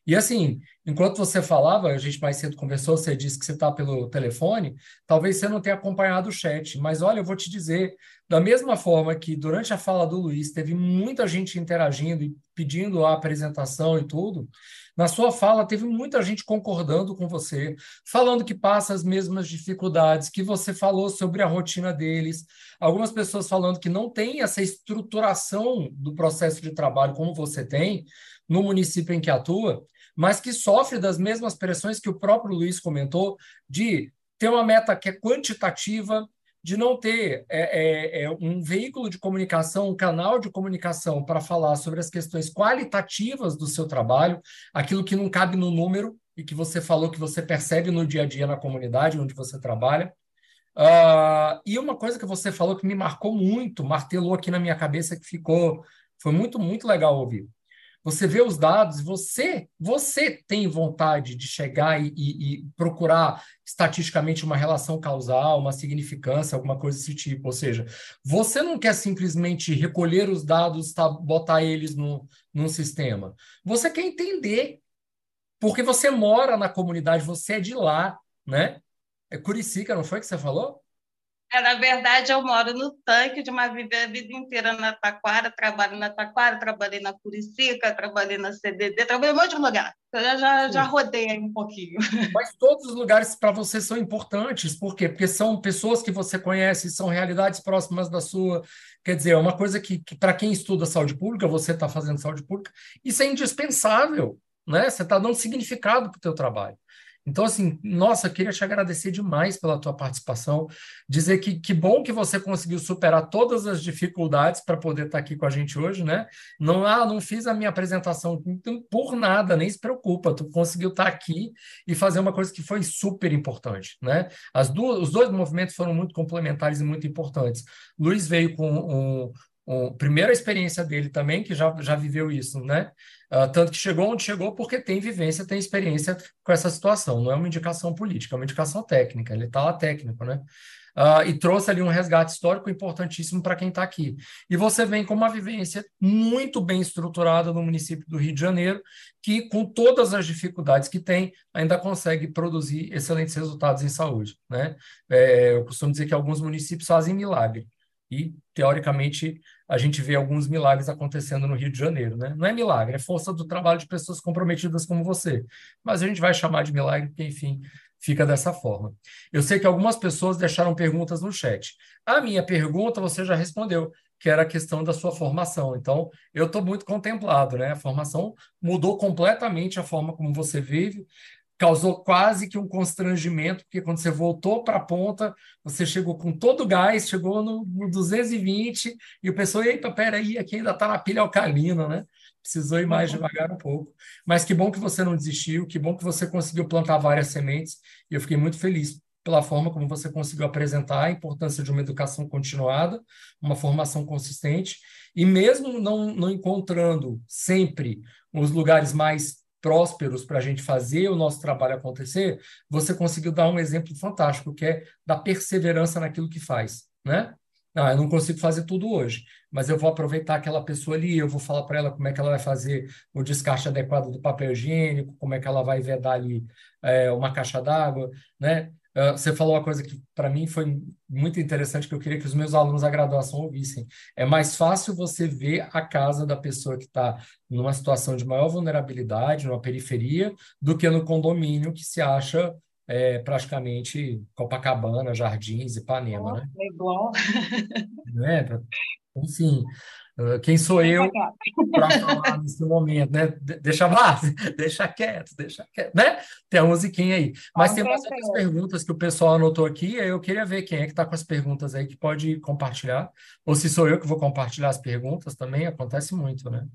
E assim, enquanto você falava, a gente mais cedo conversou, você disse que você está pelo telefone, talvez você não tenha acompanhado o chat, mas olha, eu vou te dizer, da mesma forma que durante a fala do Luiz teve muita gente interagindo e pedindo a apresentação e tudo, na sua fala teve muita gente concordando com você, falando que passa as mesmas dificuldades, que você falou sobre a rotina deles, algumas pessoas falando que não tem essa estruturação do processo de trabalho como você tem no município em que atua, mas que sofre das mesmas pressões que o próprio Luiz comentou, de ter uma meta que é quantitativa, de não ter é, é, é, um veículo de comunicação, um canal de comunicação para falar sobre as questões qualitativas do seu trabalho, aquilo que não cabe no número e que você falou que você percebe no dia a dia na comunidade onde você trabalha. Uh, e uma coisa que você falou que me marcou muito, martelou aqui na minha cabeça, que ficou, foi muito, muito legal ouvir. Você vê os dados, você você tem vontade de chegar e, e, e, procurar estatisticamente uma relação causal, uma significância, alguma coisa desse tipo. Ou seja, você não quer simplesmente recolher os dados, tá, botar eles no, num sistema. Você quer entender, porque você mora na comunidade, você é de lá, né? É Curicica, não foi que você falou? É, na verdade, eu moro no tanque de uma vida, a vida inteira na Taquara, trabalho na Taquara, trabalhei na Curicica, trabalhei na CDD, trabalhei em um monte de lugar. Eu já, já rodei aí um pouquinho. [LAUGHS] Mas todos os lugares para você são importantes. Por quê? Porque são pessoas que você conhece, são realidades próximas da sua. Quer dizer, é uma coisa que, que para quem estuda saúde pública, você está fazendo saúde pública, isso é indispensável. Né? Você está dando significado para o teu trabalho. Então, assim, nossa, queria te agradecer demais pela tua participação, dizer que que bom que você conseguiu superar todas as dificuldades para poder estar tá aqui com a gente hoje, né? Não, ah, não fiz a minha apresentação então, por nada, nem se preocupa, tu conseguiu estar tá aqui e fazer uma coisa que foi super importante, né? As duas, os dois movimentos foram muito complementares e muito importantes. Luiz veio com um, um, primeira experiência dele também, que já, já viveu isso, né? Uh, tanto que chegou onde chegou porque tem vivência, tem experiência com essa situação. Não é uma indicação política, é uma indicação técnica. Ele está lá técnico, né? Uh, e trouxe ali um resgate histórico importantíssimo para quem está aqui. E você vem com uma vivência muito bem estruturada no município do Rio de Janeiro, que, com todas as dificuldades que tem, ainda consegue produzir excelentes resultados em saúde. Né? É, eu costumo dizer que alguns municípios fazem milagre. E, teoricamente, a gente vê alguns milagres acontecendo no Rio de Janeiro. Né? Não é milagre, é força do trabalho de pessoas comprometidas como você. Mas a gente vai chamar de milagre porque, enfim, fica dessa forma. Eu sei que algumas pessoas deixaram perguntas no chat. A minha pergunta você já respondeu, que era a questão da sua formação. Então, eu estou muito contemplado, né? A formação mudou completamente a forma como você vive, causou quase que um constrangimento, porque quando você voltou para a ponta, você chegou com todo o gás, chegou no, no 220, e o pessoal, eita, peraí, aqui ainda está na pilha alcalina, né? Precisou ir mais uhum. devagar um pouco. Mas que bom que você não desistiu, que bom que você conseguiu plantar várias sementes, e eu fiquei muito feliz pela forma como você conseguiu apresentar a importância de uma educação continuada, uma formação consistente, e mesmo não, não encontrando sempre os lugares mais prósperos para a gente fazer o nosso trabalho acontecer, você conseguiu dar um exemplo fantástico, que é da perseverança naquilo que faz, né? Não, eu não consigo fazer tudo hoje, mas eu vou aproveitar aquela pessoa ali, eu vou falar para ela como é que ela vai fazer o descarte adequado do papel higiênico, como é que ela vai vedar ali é, uma caixa d'água, né? Uh, você falou uma coisa que para mim foi muito interessante que eu queria que os meus alunos da graduação ouvissem. É mais fácil você ver a casa da pessoa que está numa situação de maior vulnerabilidade, numa periferia, do que no condomínio que se acha é, praticamente Copacabana, Jardins, Ipanema, oh, né? É igual. [LAUGHS] Né? Enfim, ah, quem sou eu para falar nesse momento, né? Deixa lá, [LAUGHS] deixa quieto, deixa quieto, né? Tem a musiquinha aí. Mas tem umas outras perguntas que o pessoal anotou aqui, eu queria ver quem é que está com as perguntas aí que pode compartilhar, ou se sou eu que vou compartilhar as perguntas também, acontece muito, né?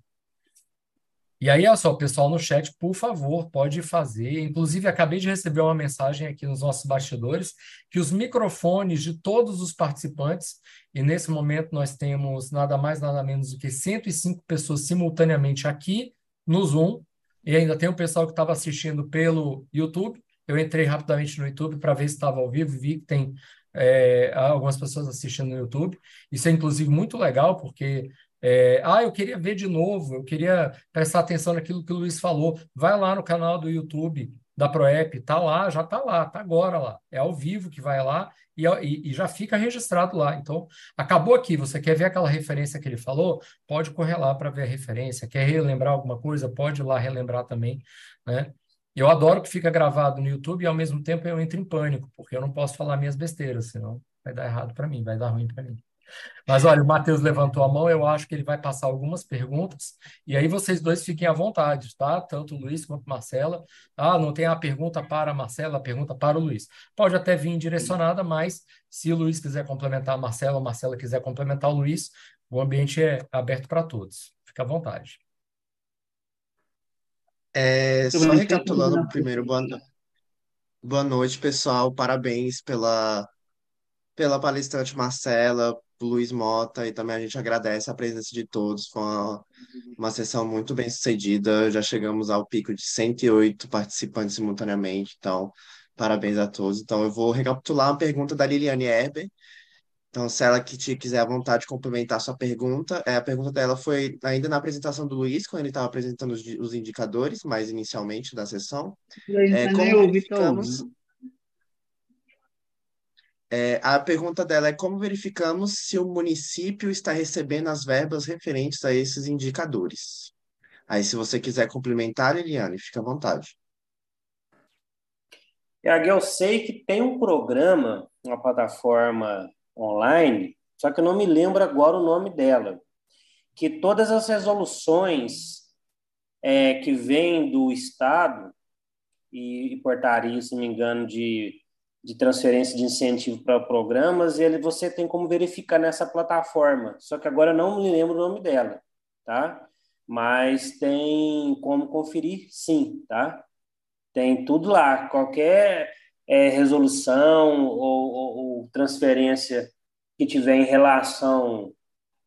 E aí, olha só, pessoal no chat, por favor, pode fazer. Inclusive, acabei de receber uma mensagem aqui nos nossos bastidores que os microfones de todos os participantes, e nesse momento nós temos nada mais, nada menos do que 105 pessoas simultaneamente aqui no Zoom, e ainda tem o pessoal que estava assistindo pelo YouTube. Eu entrei rapidamente no YouTube para ver se estava ao vivo, vi que tem é, algumas pessoas assistindo no YouTube. Isso é, inclusive, muito legal, porque é, ah, eu queria ver de novo, eu queria prestar atenção naquilo que o Luiz falou. Vai lá no canal do YouTube da Proep, tá lá, já tá lá, tá agora lá. É ao vivo que vai lá e, e, e, já fica registrado lá. Então, acabou aqui. Você quer ver aquela referência que ele falou? Pode correr lá para ver a referência. Quer relembrar alguma coisa? Pode ir lá relembrar também, né? Eu adoro que fica gravado no YouTube e ao mesmo tempo eu entro em pânico, porque eu não posso falar minhas besteiras, senão vai dar errado para mim, vai dar ruim para mim. Mas olha, o Matheus levantou a mão, eu acho que ele vai passar algumas perguntas, e aí vocês dois fiquem à vontade, tá? Tanto o Luiz quanto a Marcela. Ah, não tem a pergunta para a Marcela, a pergunta para o Luiz. Pode até vir direcionada, mas se o Luiz quiser complementar a Marcela, ou a Marcela quiser complementar o Luiz, o ambiente é aberto para todos. Fica à vontade. É, só recapitulando primeiro, boa, boa noite, pessoal. Parabéns pela, pela palestrante Marcela, Luiz Mota, e também a gente agradece a presença de todos. Foi uma, uma sessão muito bem sucedida. Já chegamos ao pico de 108 participantes simultaneamente, então parabéns a todos. Então eu vou recapitular uma pergunta da Liliane Herber. Então, se ela que te quiser à vontade complementar sua pergunta, é, a pergunta dela foi ainda na apresentação do Luiz, quando ele estava apresentando os, os, indicadores, mais inicialmente da sessão. É, como verificamos, é, a pergunta dela é como verificamos se o município está recebendo as verbas referentes a esses indicadores? Aí, se você quiser complementar, Liliane, fica à vontade. Eu sei que tem um programa, uma plataforma online, só que eu não me lembro agora o nome dela, que todas as resoluções é, que vêm do Estado e portaria, se não me engano, de de transferência de incentivo para programas, ele você tem como verificar nessa plataforma. Só que agora eu não me lembro o nome dela, tá? Mas tem como conferir, sim, tá? Tem tudo lá, qualquer é, resolução ou, ou, ou, transferência que tiver em relação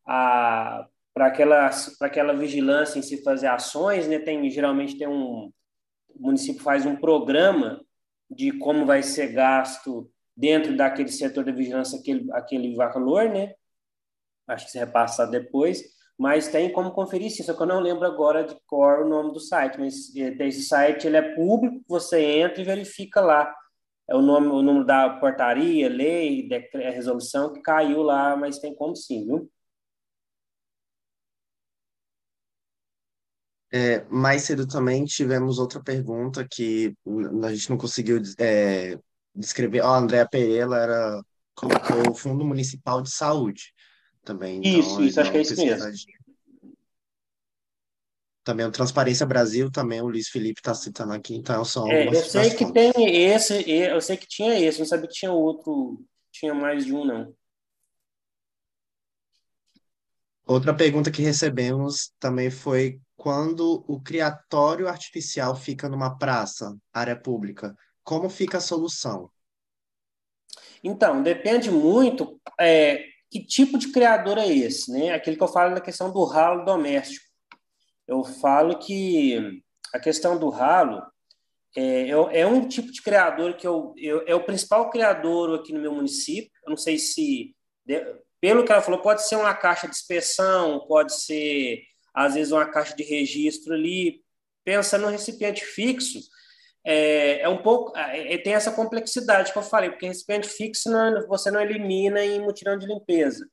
a para aquela para aquela vigilância em se fazer ações, né? Tem geralmente tem um o município faz um programa de como vai ser gasto dentro daquele setor de vigilância aquele, aquele valor, né? Acho que se repassar depois, mas tem como conferir isso, só que eu não lembro agora de cor o nome do site, mas eh, esse site ele é público, você entra e verifica lá é o nome, o número da portaria, lei, resolução que caiu lá, mas tem como sim, viu? É, mais cedo também tivemos outra pergunta que a gente não conseguiu é, descrever. Ó, a Andréa Pereira era, colocou o Fundo Municipal de Saúde também. Então, isso, isso, acho que é isso mesmo. Também o Transparência Brasil, também o Luiz Felipe está citando aqui, então são é, Eu sei que fontes. tem esse, eu sei que tinha esse, não sabia que tinha outro, tinha mais de um, não. Outra pergunta que recebemos também foi quando o criatório artificial fica numa praça, área pública, como fica a solução? Então, depende muito é, que tipo de criador é esse, né? Aquilo que eu falo na questão do ralo doméstico. Eu falo que a questão do ralo é, é um tipo de criador que eu, eu, é o principal criador aqui no meu município. Eu não sei se, pelo que ela falou, pode ser uma caixa de inspeção, pode ser às vezes uma caixa de registro ali, pensa no recipiente fixo, é, é um pouco, é, é, tem essa complexidade que eu falei, porque recipiente fixo não, você não elimina em mutirão de limpeza.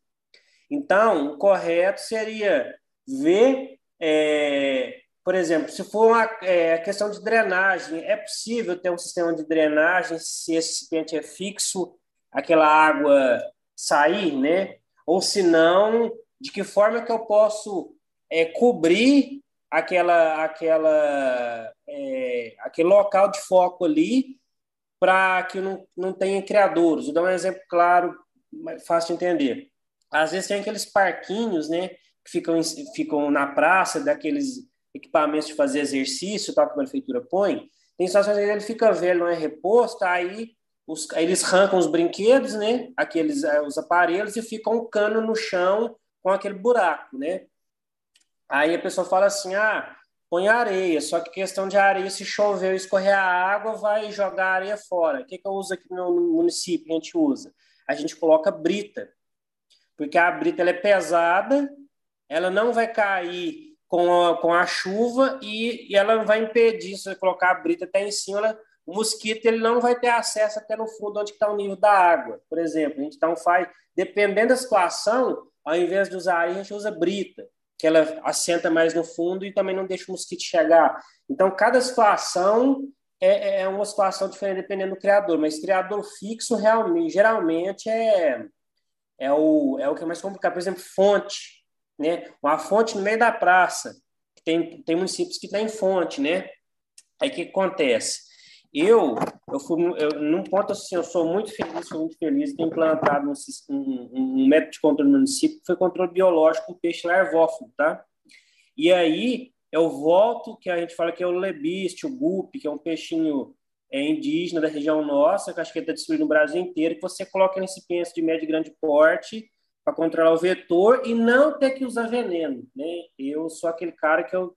Então, o correto seria ver, é, por exemplo, se for uma é, questão de drenagem, é possível ter um sistema de drenagem se esse recipiente é fixo, aquela água sair, né? Ou se não, de que forma que eu posso é, cobrir aquela, aquela, é, aquele local de foco ali para que não, não tenha criadouros. Vou dar um exemplo claro, fácil de entender. Às vezes tem aqueles parquinhos, né, que ficam, ficam na praça, daqueles equipamentos de fazer exercício, tal, que a prefeitura põe, tem situações que ele fica velho, não é reposto, aí, os, eles arrancam os brinquedos, né? Aqueles eh, os aparelhos e fica um cano no chão com aquele buraco, né? Aí a pessoa fala assim: ah, põe areia, só que questão de areia, se chover escorrer a água, vai jogar a areia fora. O que, que eu uso aqui no município? A gente usa? A gente coloca brita, porque a brita ela é pesada, ela não vai cair com a, com a chuva e, e ela vai impedir, se você colocar a brita até em cima, ela, o mosquito ele não vai ter acesso até no fundo onde está o nível da água, por exemplo. A gente então faz, dependendo da situação, ao invés de usar areia, a gente usa brita que ela assenta mais no fundo e também não deixa o mosquito chegar. Então, cada situação é, é uma situação diferente dependendo do criador, mas criador fixo realmente, geralmente é, é, o, é o que é mais complicado. Por exemplo, fonte, né? Uma fonte no meio da praça. Tem, tem municípios que têm fonte, né? Aí o que acontece? Eu, eu fui, eu, num ponto assim, eu sou muito feliz, sou muito feliz de ter um, um, um método de controle no município, que foi controle biológico peixe larvófago, tá? E aí, eu volto, que a gente fala que é o lebiste, o gupe, que é um peixinho é, indígena da região nossa, que acho que está distribuído no Brasil inteiro, que você coloca nesse penso de médio e grande porte para controlar o vetor e não ter que usar veneno, né? Eu sou aquele cara que eu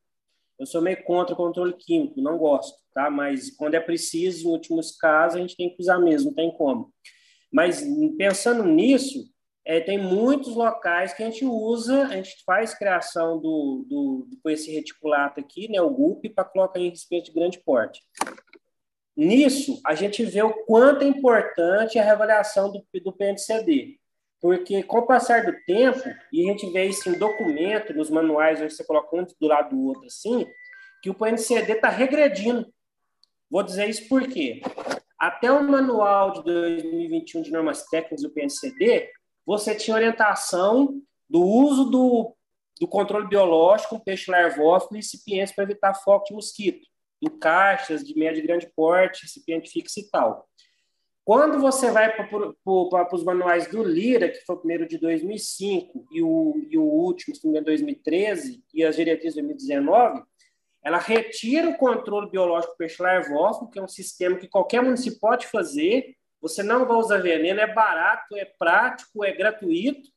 eu sou meio contra o controle químico, não gosto, tá? Mas quando é preciso, em últimos casos, a gente tem que usar mesmo, não tem como. Mas pensando nisso, é, tem muitos locais que a gente usa, a gente faz criação do, do, do esse reticulato aqui, né, o GUP, para colocar em respeito de grande porte. Nisso, a gente vê o quanto é importante a reavaliação do, do PNCD. Porque, com o passar do tempo, e a gente vê isso em documento, nos manuais, onde você coloca um do lado do outro assim, que o PNCD está regredindo. Vou dizer isso por quê? Até o manual de 2021 de normas técnicas do PNCD, você tinha orientação do uso do, do controle biológico peixe larvófilo e recipientes para evitar foco de mosquito, do caixas de médio e grande porte, recipiente fixo e tal. Quando você vai para os manuais do Lira, que foi o primeiro de 2005 e o, e o último, se não me 2013, e as diretrizes de 2019, ela retira o controle biológico peixe larvófago, que é um sistema que qualquer município pode fazer, você não vai usar veneno, é barato, é prático, é gratuito,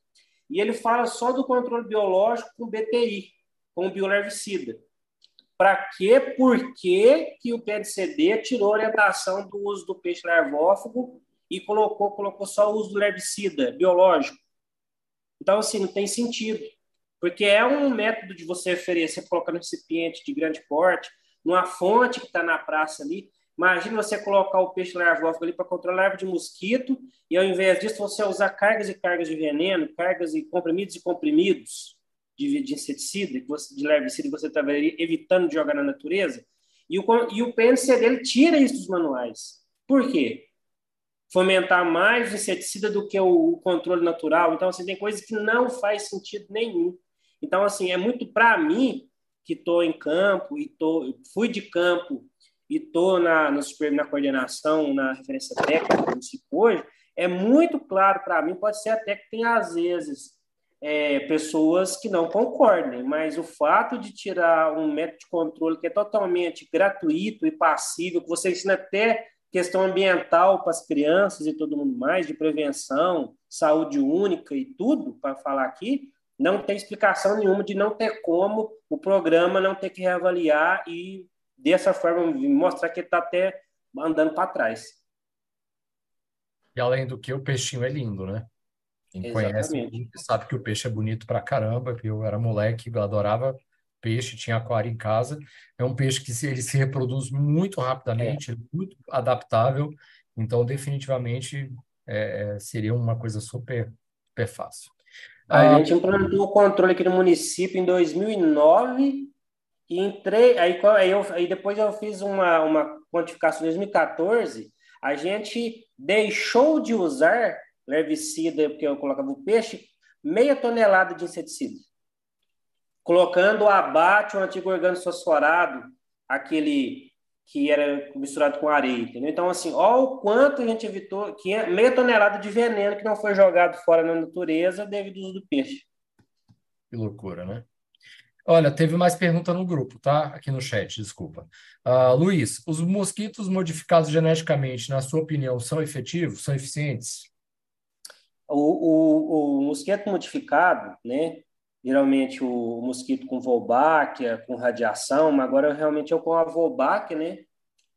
e ele fala só do controle biológico com BTI, com biolarvicida. Para quê? Por que, que o PNCD tirou a orientação do uso do peixe larvófago e colocou, colocou só o uso do herbicida biológico? Então, assim, não tem sentido. Porque é um método de você oferecer, colocar no recipiente de grande porte, numa fonte que está na praça ali. Imagina você colocar o peixe larvófago ali para controlar a de mosquito e, ao invés disso, você usar cargas e cargas de veneno, cargas e comprimidos e comprimidos de, de inseticida, que você, de herbicida que você estava evitando de jogar na natureza, e o, e o tira isso dos manuais. Por quê? Fomentar mais inseticida do que o, o controle natural. Então, assim, tem coisas que não faz sentido nenhum. Então, assim, é muito para mim, que estou em campo, e tô, fui de campo e estou na, na, na coordenação, na referência técnica do município hoje, é muito claro para mim, pode ser até que tem, às vezes, é, pessoas que não concordem, mas o fato de tirar um método de controle que é totalmente gratuito e passível, que você ensina até questão ambiental para as crianças e todo mundo mais, de prevenção, saúde única e tudo, para falar aqui, não tem explicação nenhuma de não ter como o programa não ter que reavaliar e, dessa forma, mostrar que está até andando para trás. E além do que, o peixinho é lindo, né? Quem conhece sabe que o peixe é bonito pra caramba. Eu era moleque, eu adorava peixe, tinha aquário em casa. É um peixe que se, ele se reproduz muito rapidamente, é. muito adaptável. Então, definitivamente, é, é, seria uma coisa super, super fácil. A ah, gente implantou o controle aqui no município em 2009 e entrei, aí, aí, eu, aí depois eu fiz uma, uma quantificação em 2014, a gente deixou de usar herbicida, porque eu colocava o peixe, meia tonelada de inseticida. Colocando o abate, o antigo organo fosforado, aquele que era misturado com areia, entendeu? Então, assim, olha o quanto a gente evitou, que é meia tonelada de veneno que não foi jogado fora na natureza devido ao uso do peixe. Que loucura, né? Olha, teve mais pergunta no grupo, tá? Aqui no chat, desculpa. Uh, Luiz, os mosquitos modificados geneticamente, na sua opinião, são efetivos, são eficientes? O, o, o mosquito modificado, né? Geralmente o mosquito com Wolbachia, com radiação, mas agora realmente é com a Wolbachia, né?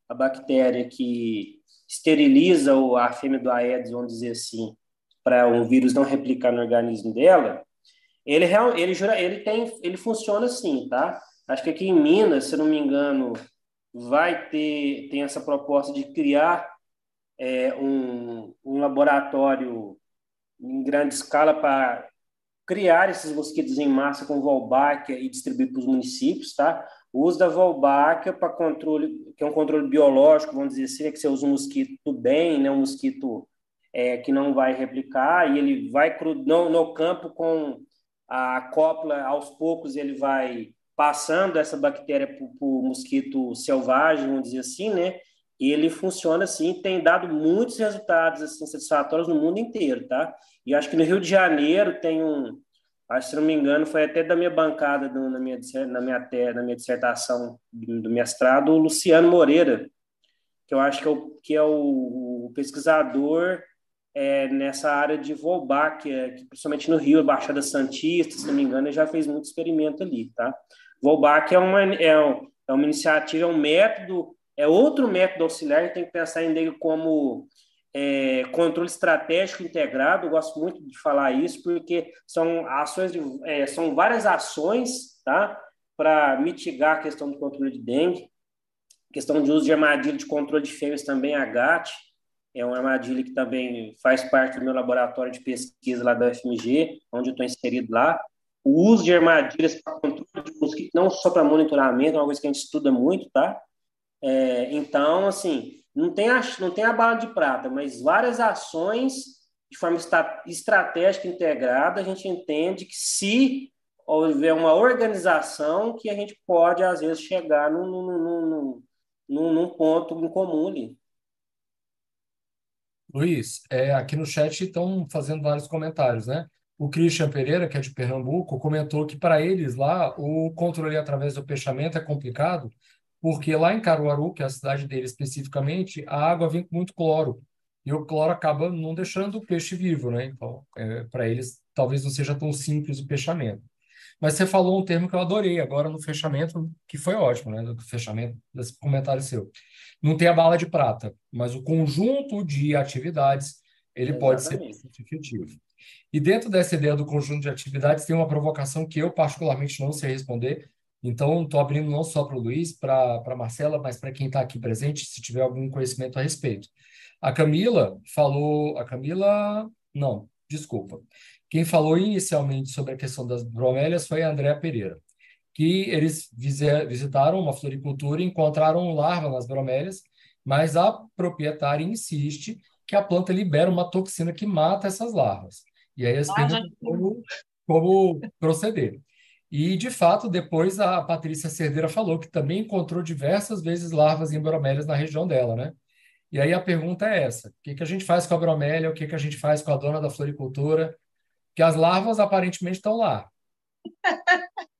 A bactéria que esteriliza a fêmea do Aedes, vamos dizer assim, para o vírus não replicar no organismo dela, ele, ele, ele, tem, ele funciona assim, tá? Acho que aqui em Minas, se não me engano, vai ter tem essa proposta de criar é, um, um laboratório em grande escala para criar esses mosquitos em massa com Wolbachia e distribuir para os municípios, tá? O uso da Wolbachia para controle, que é um controle biológico, vamos dizer assim, é que você usa um mosquito bem, né? Um mosquito é, que não vai replicar e ele vai no, no campo com a cópula, aos poucos, ele vai passando essa bactéria para o mosquito selvagem, vamos dizer assim, né? E ele funciona assim, tem dado muitos resultados assim, satisfatórios no mundo inteiro, tá? E acho que no Rio de Janeiro tem um, acho se não me engano, foi até da minha bancada do, na, minha, na, minha, na minha dissertação do mestrado, o Luciano Moreira, que eu acho que é o, que é o, o pesquisador é, nessa área de Wolbachia, que principalmente no Rio, Baixada Santista, se não me engano, ele já fez muito experimento ali, tá? Wolbachia é uma, é, é uma iniciativa, é um método, é outro método auxiliar, a gente tem que pensar em ele como é, controle estratégico integrado, eu gosto muito de falar isso, porque são ações, de, é, são várias ações, tá? Para mitigar a questão do controle de dengue, questão de uso de armadilha de controle de fêmeas também, a GAT, é uma armadilha que também faz parte do meu laboratório de pesquisa lá da UFMG, onde eu estou inserido lá. O uso de armadilhas para controle de mosquito, não só para monitoramento, é uma coisa que a gente estuda muito, tá? É, então, assim, não tem, a, não tem a bala de prata, mas várias ações de forma estratégica integrada, a gente entende que se houver uma organização, que a gente pode, às vezes, chegar num, num, num, num ponto em comum ali. Luiz, é, aqui no chat estão fazendo vários comentários, né? O Christian Pereira, que é de Pernambuco, comentou que para eles lá o controle através do peixamento é complicado, porque lá em Caruaru, que é a cidade dele especificamente, a água vem com muito cloro. E o cloro acaba não deixando o peixe vivo, né? Então, é, para eles, talvez não seja tão simples o peixamento. Mas você falou um termo que eu adorei agora no fechamento, que foi ótimo, né? No fechamento desse comentário seu. Não tem a bala de prata, mas o conjunto de atividades ele Exatamente. pode ser efetivo. E dentro dessa ideia do conjunto de atividades tem uma provocação que eu particularmente não sei responder. Então, estou abrindo não só para o Luiz, para a Marcela, mas para quem está aqui presente, se tiver algum conhecimento a respeito. A Camila falou. A Camila. Não, desculpa. Quem falou inicialmente sobre a questão das bromélias foi a Andréa Pereira, que eles visitaram uma floricultura e encontraram larva nas bromélias, mas a proprietária insiste que a planta libera uma toxina que mata essas larvas. E aí eles perguntam como, como proceder. E, de fato, depois a Patrícia Cerdeira falou que também encontrou diversas vezes larvas em bromélias na região dela, né? E aí a pergunta é essa: o que, que a gente faz com a bromélia? O que, que a gente faz com a dona da floricultura? que as larvas aparentemente estão lá. [LAUGHS]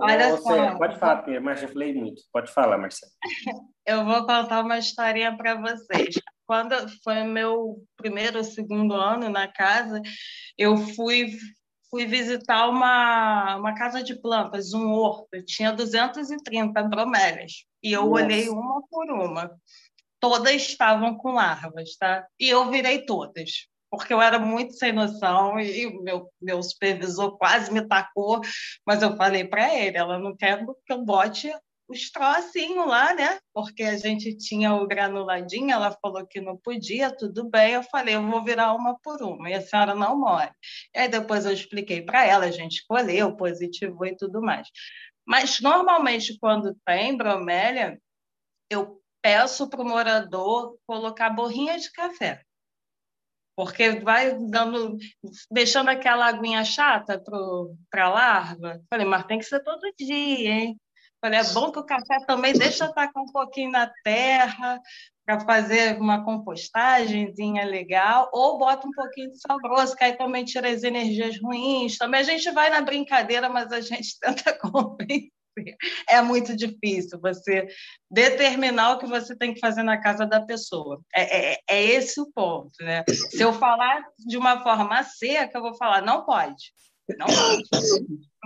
Olha só. Pode falar, mas já falei muito. Pode falar, Marcelo. [LAUGHS] Eu vou contar uma historinha para vocês. Quando foi meu primeiro ou segundo ano na casa, eu fui fui visitar uma, uma casa de plantas, um horto. Tinha 230 bromélias. E eu Nossa. olhei uma por uma. Todas estavam com larvas, tá? E eu virei todas porque eu era muito sem noção e o meu, meu supervisor quase me tacou, mas eu falei para ele, ela não quer que eu bote os trocinhos lá, né? Porque a gente tinha o granuladinho, ela falou que não podia, tudo bem. Eu falei, eu vou virar uma por uma, e a senhora não mora. E aí depois eu expliquei para ela, a gente escolheu, positivo e tudo mais. Mas normalmente, quando tem bromélia, eu peço para o morador colocar borrinha de café porque vai dando, deixando aquela aguinha chata para a larva. Falei, mas tem que ser todo dia, hein? Falei, é bom que o café também deixa tacar um pouquinho na terra, para fazer uma compostagemzinha legal, ou bota um pouquinho de sal grosso, que aí também tira as energias ruins. Também a gente vai na brincadeira, mas a gente [LAUGHS] tenta convencer. É muito difícil você determinar o que você tem que fazer na casa da pessoa. É, é, é esse o ponto. Né? Se eu falar de uma forma seca, eu vou falar, não pode. Não pode.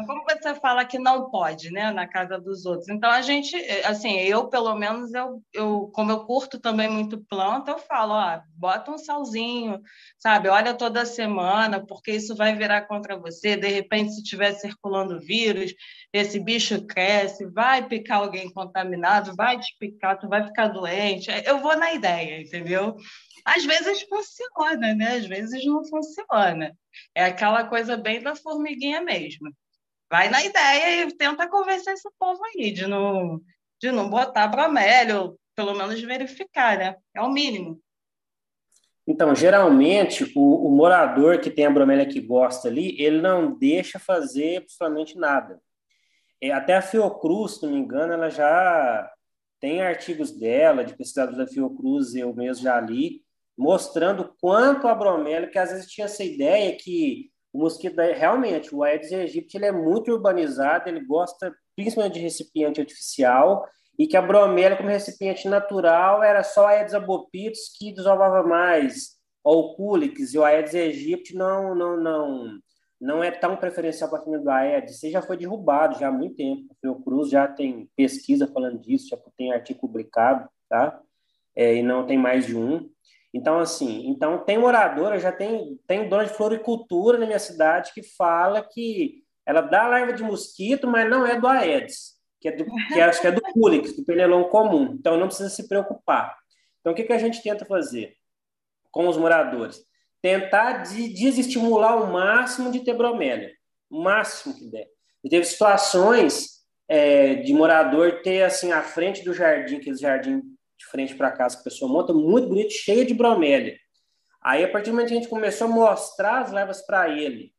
Como você fala que não pode, né, na casa dos outros? Então a gente, assim, eu pelo menos eu, eu como eu curto também muito planta, eu falo, ó, bota um salzinho, sabe? Olha toda semana, porque isso vai virar contra você. De repente, se estiver circulando vírus, esse bicho cresce, vai picar alguém contaminado, vai te picar, tu vai ficar doente. Eu vou na ideia, entendeu? Às vezes funciona, né? Às vezes não funciona. É aquela coisa bem da formiguinha mesmo. Vai na ideia e tenta convencer esse povo aí de não, de não botar bromélia, pelo menos verificar, né? É o mínimo. Então, geralmente, o, o morador que tem a bromélia que gosta ali, ele não deixa fazer absolutamente nada. É, até a Fiocruz, se não me engano, ela já tem artigos dela, de pesquisadores da Fiocruz, eu mesmo já li, mostrando quanto a bromélia, que às vezes tinha essa ideia que o mosquito, realmente, o Aedes aegypti, ele é muito urbanizado, ele gosta principalmente de recipiente artificial, e que a bromélia como recipiente natural era só a Aedes abopitus que desovava mais, ou o Culex, e o Aedes aegypti não, não, não, não é tão preferencial para a família do Aedes. Isso já foi derrubado já há muito tempo. O Fiocruz já tem pesquisa falando disso, já tem artigo publicado, tá? É, e não tem mais de um. Então, assim, então tem moradora, já tem, tem dona de floricultura na minha cidade que fala que ela dá larva de mosquito, mas não é do Aedes, que é do, que acho que é do [LAUGHS] Culex, do pernilão comum. Então, não precisa se preocupar. Então, o que, que a gente tenta fazer com os moradores? Tentar de, desestimular o máximo de ter bromélia, o máximo que der. E teve situações é, de morador ter, assim, à frente do jardim, aquele jardim de frente para casa que a pessoa monta, muito bonito, cheia de bromélia. Aí, a partir do momento que a gente começou a mostrar as levas para ele,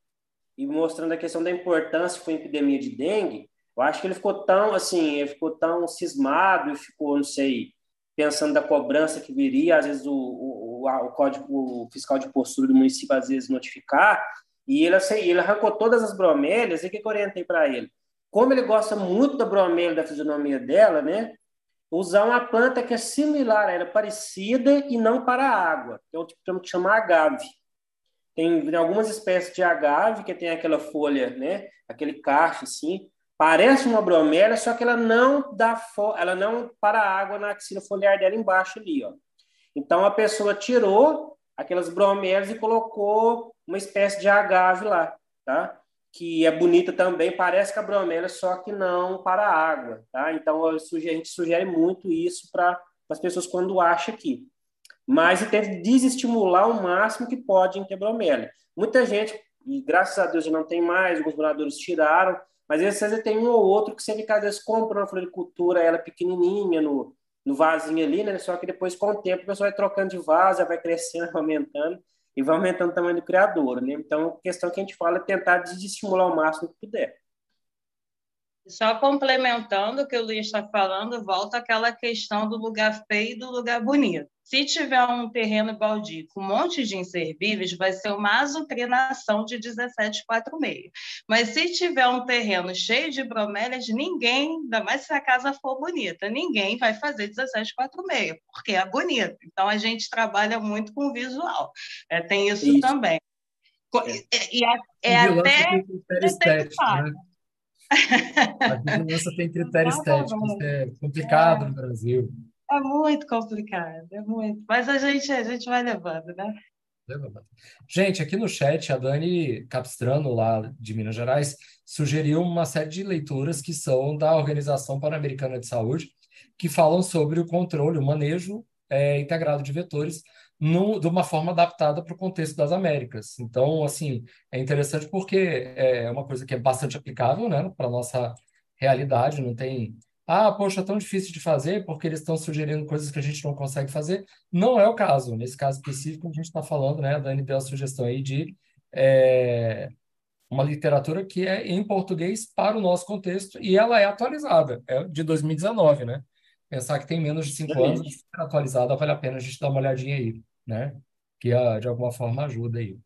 e mostrando a questão da importância foi a epidemia de dengue, eu acho que ele ficou tão, assim, ele ficou tão cismado, ficou, não sei, pensando da cobrança que viria, às vezes o, o, o, código o fiscal de postura do município, às vezes, notificar, e ele, assim, ele arrancou todas as bromélias, e o que, que eu orientei para ele? Como ele gosta muito da bromélia, da fisionomia dela, né? Usar uma planta que é similar a ela, parecida e não para a água, que é o tipo que chama agave. Tem algumas espécies de agave que tem aquela folha, né, aquele cacho assim, parece uma bromélia, só que ela não dá ela não para a água na axila foliar dela embaixo ali, ó. Então a pessoa tirou aquelas bromélias e colocou uma espécie de agave lá, tá? Que é bonita também, parece com a bromélia, só que não para a água, tá? Então, a gente sugere muito isso para as pessoas quando acham aqui. Mas tenta desestimular o máximo que pode em ter bromélia. Muita gente, e graças a Deus já não tem mais, alguns moradores tiraram, mas às vezes tem um ou outro que sempre que às vezes compra uma floricultura, ela pequenininha, no, no vasinho ali, né? Só que depois, com o tempo, a pessoa vai trocando de vaso, vai crescendo, [LAUGHS] aumentando e vai aumentando o tamanho do criador, né? Então, a questão que a gente fala é tentar desestimular o máximo que puder. Só complementando o que o Luiz está falando, volta aquela questão do lugar feio e do lugar bonito. Se tiver um terreno baldio com um monte de inservíveis, vai ser uma azucrinação de 17,46. Mas se tiver um terreno cheio de bromélias, ninguém, ainda mais se a casa for bonita, ninguém vai fazer 17,46, porque é bonito. Então, a gente trabalha muito com visual. É, tem isso, isso. também. É. E, é, é até... Estético, né? A vigilância tem critério estético, é complicado no Brasil. É muito complicado, é muito. Mas a gente, a gente vai levando, né? Gente, aqui no chat, a Dani Capistrano, lá de Minas Gerais, sugeriu uma série de leituras que são da Organização Pan-Americana de Saúde, que falam sobre o controle, o manejo é, integrado de vetores no, de uma forma adaptada para o contexto das Américas. Então, assim, é interessante porque é uma coisa que é bastante aplicável, né, para a nossa realidade, não tem ah, poxa, é tão difícil de fazer porque eles estão sugerindo coisas que a gente não consegue fazer. Não é o caso. Nesse caso específico, a gente está falando, né, a Dani deu a sugestão aí de é, uma literatura que é em português para o nosso contexto e ela é atualizada, é de 2019, né? pensar que tem menos de cinco anos, atualizada, vale a pena a gente dar uma olhadinha aí, né? Que ah, de alguma forma ajuda aí.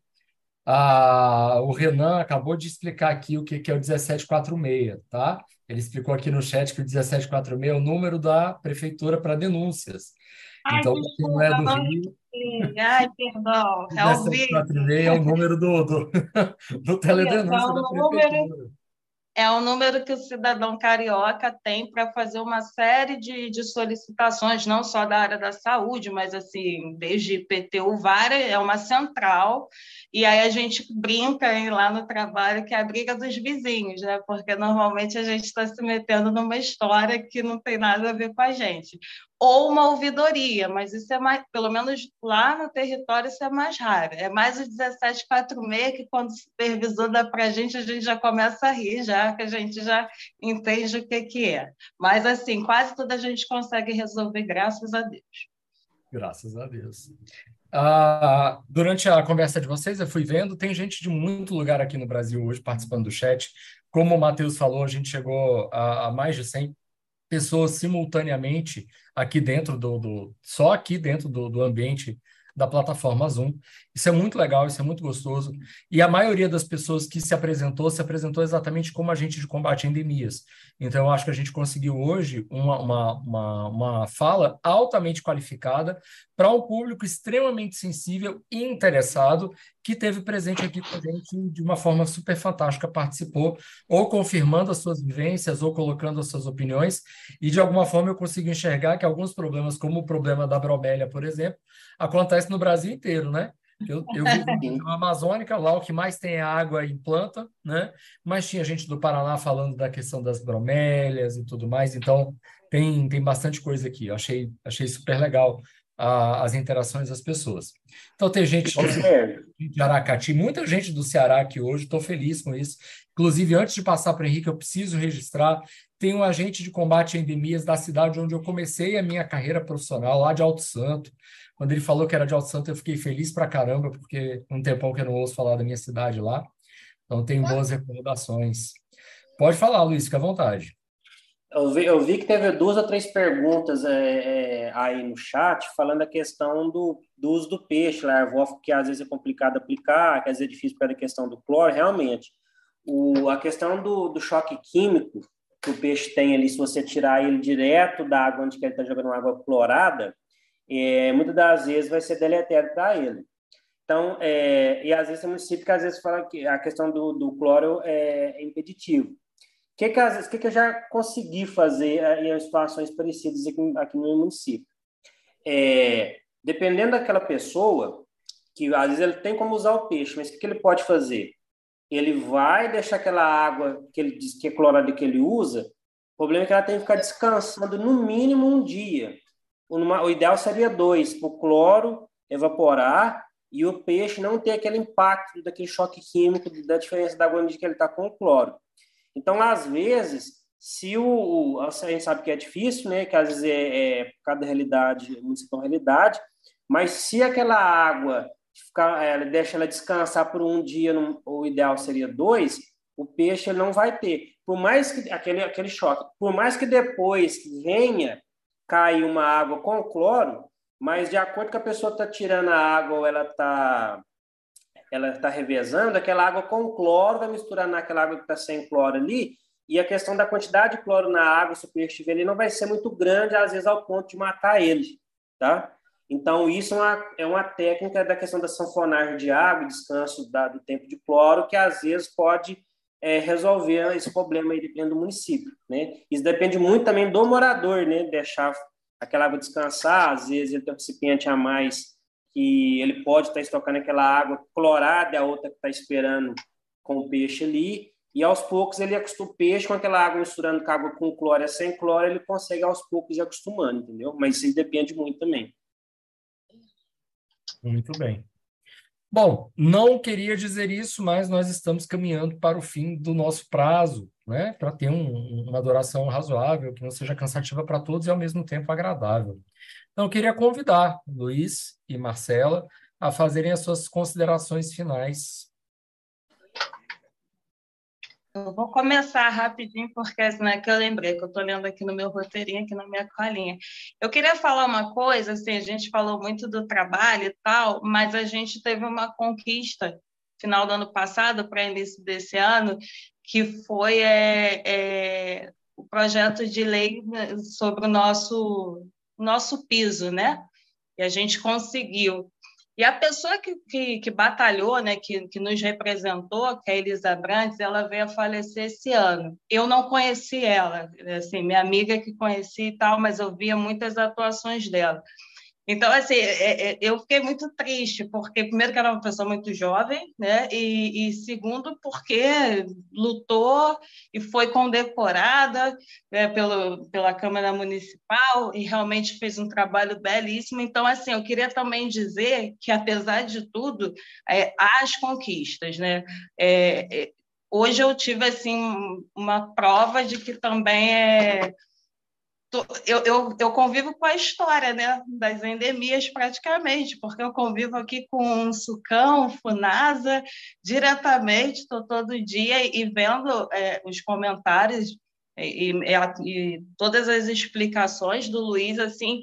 Ah, o Renan acabou de explicar aqui o que, que é o 1746, tá? Ele explicou aqui no chat que o 1746 é o número da prefeitura para denúncias. Ai, Então, desculpa, quem não é do não Rio, Ai, perdão, é o vídeo. 1746 é o número do, do, [LAUGHS] do teledenúncia Então, da o número prefeitura. É o número que o cidadão carioca tem para fazer uma série de, de solicitações, não só da área da saúde, mas assim, desde IPTU, várias, é uma central, e aí a gente brinca hein, lá no trabalho que é a briga dos vizinhos, né? Porque normalmente a gente está se metendo numa história que não tem nada a ver com a gente. Ou uma ouvidoria, mas isso é mais, pelo menos lá no território, isso é mais raro. É mais o 1746 que quando o supervisor dá para a gente, a gente já começa a rir, já que a gente já entende o que, que é. Mas, assim, quase toda a gente consegue resolver, graças a Deus. Graças a Deus. Ah, durante a conversa de vocês, eu fui vendo, tem gente de muito lugar aqui no Brasil hoje participando do chat. Como o Matheus falou, a gente chegou a, a mais de 100 pessoas simultaneamente aqui dentro do, do só aqui dentro do, do ambiente da plataforma Zoom. Isso é muito legal, isso é muito gostoso. E a maioria das pessoas que se apresentou, se apresentou exatamente como agente de combate a endemias. Então, eu acho que a gente conseguiu hoje uma, uma, uma, uma fala altamente qualificada para um público extremamente sensível e interessado que teve presente aqui com a gente de uma forma super fantástica, participou, ou confirmando as suas vivências, ou colocando as suas opiniões, e de alguma forma eu consigo enxergar que alguns problemas, como o problema da bromélia, por exemplo, acontece no Brasil inteiro, né? Eu, eu vivo [LAUGHS] na Amazônica, lá o que mais tem é água e planta, né? Mas tinha gente do Paraná falando da questão das bromélias e tudo mais, então tem, tem bastante coisa aqui. Eu achei, achei super legal a, as interações das pessoas. Então, tem gente de, de Aracati, muita gente do Ceará aqui hoje, estou feliz com isso. Inclusive, antes de passar para o Henrique, eu preciso registrar: tem um agente de combate a endemias da cidade onde eu comecei a minha carreira profissional, lá de Alto Santo. Quando ele falou que era de Alto Santo, eu fiquei feliz para caramba, porque um tempão que eu não ouço falar da minha cidade lá. Então, tenho boas recordações. Pode falar, Luiz, fica à vontade. Eu vi, eu vi que teve duas ou três perguntas é, é, aí no chat falando a questão do, do uso do peixe, larvófago, que às vezes é complicado aplicar, que às vezes é difícil pela questão do cloro. Realmente, o, a questão do, do choque químico que o peixe tem ali, se você tirar ele direto da água onde ele está jogando água clorada, é, muitas das vezes vai ser deletério para ele. Então, é, e às vezes tem município que às vezes fala que a questão do, do cloro é, é impeditivo que que, às vezes, que, que eu já consegui fazer eh, em situações parecidas aqui, aqui no município? É, dependendo daquela pessoa, que às vezes ele tem como usar o peixe, mas o que, que ele pode fazer? Ele vai deixar aquela água que ele diz que é clorada que ele usa, o problema é que ela tem que ficar descansando no mínimo um dia. O ideal seria dois, o cloro evaporar e o peixe não ter aquele impacto daquele choque químico da diferença da água que ele está com o cloro. Então, às vezes, se o, a gente sabe que é difícil, né, que às vezes é, é por causa da realidade, municipal realidade, mas se aquela água ficar, ela deixa ela descansar por um dia, o ideal seria dois, o peixe não vai ter. Por mais que aquele aquele choque, por mais que depois venha cair uma água com cloro, mas de acordo com a pessoa está tirando a água ou ela está ela está revezando, aquela água com cloro vai misturar naquela água que está sem cloro ali, e a questão da quantidade de cloro na água, se o peixe estiver ali, não vai ser muito grande, às vezes ao ponto de matar ele, tá? Então, isso é uma, é uma técnica da questão da sanfonagem de água, descanso da, do tempo de cloro, que às vezes pode é, resolver esse problema aí dependendo do município, né? Isso depende muito também do morador, né? Deixar aquela água descansar, às vezes ele tem um recipiente a mais que ele pode estar estocando aquela água clorada, a outra que está esperando com o peixe ali, e aos poucos ele acostuma o peixe com aquela água misturando com água com cloro e sem cloro, ele consegue aos poucos ir acostumando, entendeu? Mas isso depende muito também. Muito bem. Bom, não queria dizer isso, mas nós estamos caminhando para o fim do nosso prazo, né? Para ter um, uma duração razoável, que não seja cansativa para todos e ao mesmo tempo agradável. Então, queria convidar Luiz e Marcela a fazerem as suas considerações finais. Eu vou começar rapidinho, porque é que eu lembrei, que eu estou lendo aqui no meu roteirinho, aqui na minha colinha. Eu queria falar uma coisa, assim, a gente falou muito do trabalho e tal, mas a gente teve uma conquista final do ano passado para início desse ano, que foi é, é, o projeto de lei né, sobre o nosso, nosso piso, né? E a gente conseguiu. E a pessoa que, que, que batalhou, né, que, que nos representou, que é a Elisa Brandes, ela veio a falecer esse ano. Eu não conheci ela, assim, minha amiga que conheci e tal, mas eu via muitas atuações dela. Então, assim, é, é, eu fiquei muito triste, porque, primeiro, que era uma pessoa muito jovem, né? E, e, segundo, porque lutou e foi condecorada né, pelo, pela Câmara Municipal e realmente fez um trabalho belíssimo. Então, assim, eu queria também dizer que, apesar de tudo, é, há as conquistas, né? É, é hoje eu tive, assim, uma prova de que também é eu, eu, eu, convivo com a história né, das endemias praticamente, porque eu convivo aqui com Sucão, Funasa, diretamente, estou todo dia e vendo é, os comentários e, e, e, todas as explicações do Luiz, assim,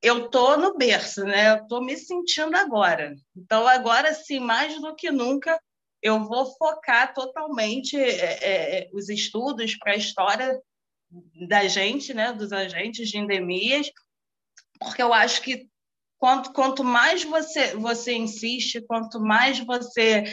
eu estou no berço, né? Eu estou me sentindo agora. Então, agora, sim, mais do que nunca, eu vou focar totalmente é, é, os estudos para a história da gente, né, dos agentes de endemias, porque eu acho que quanto, quanto mais você, você insiste, quanto mais você,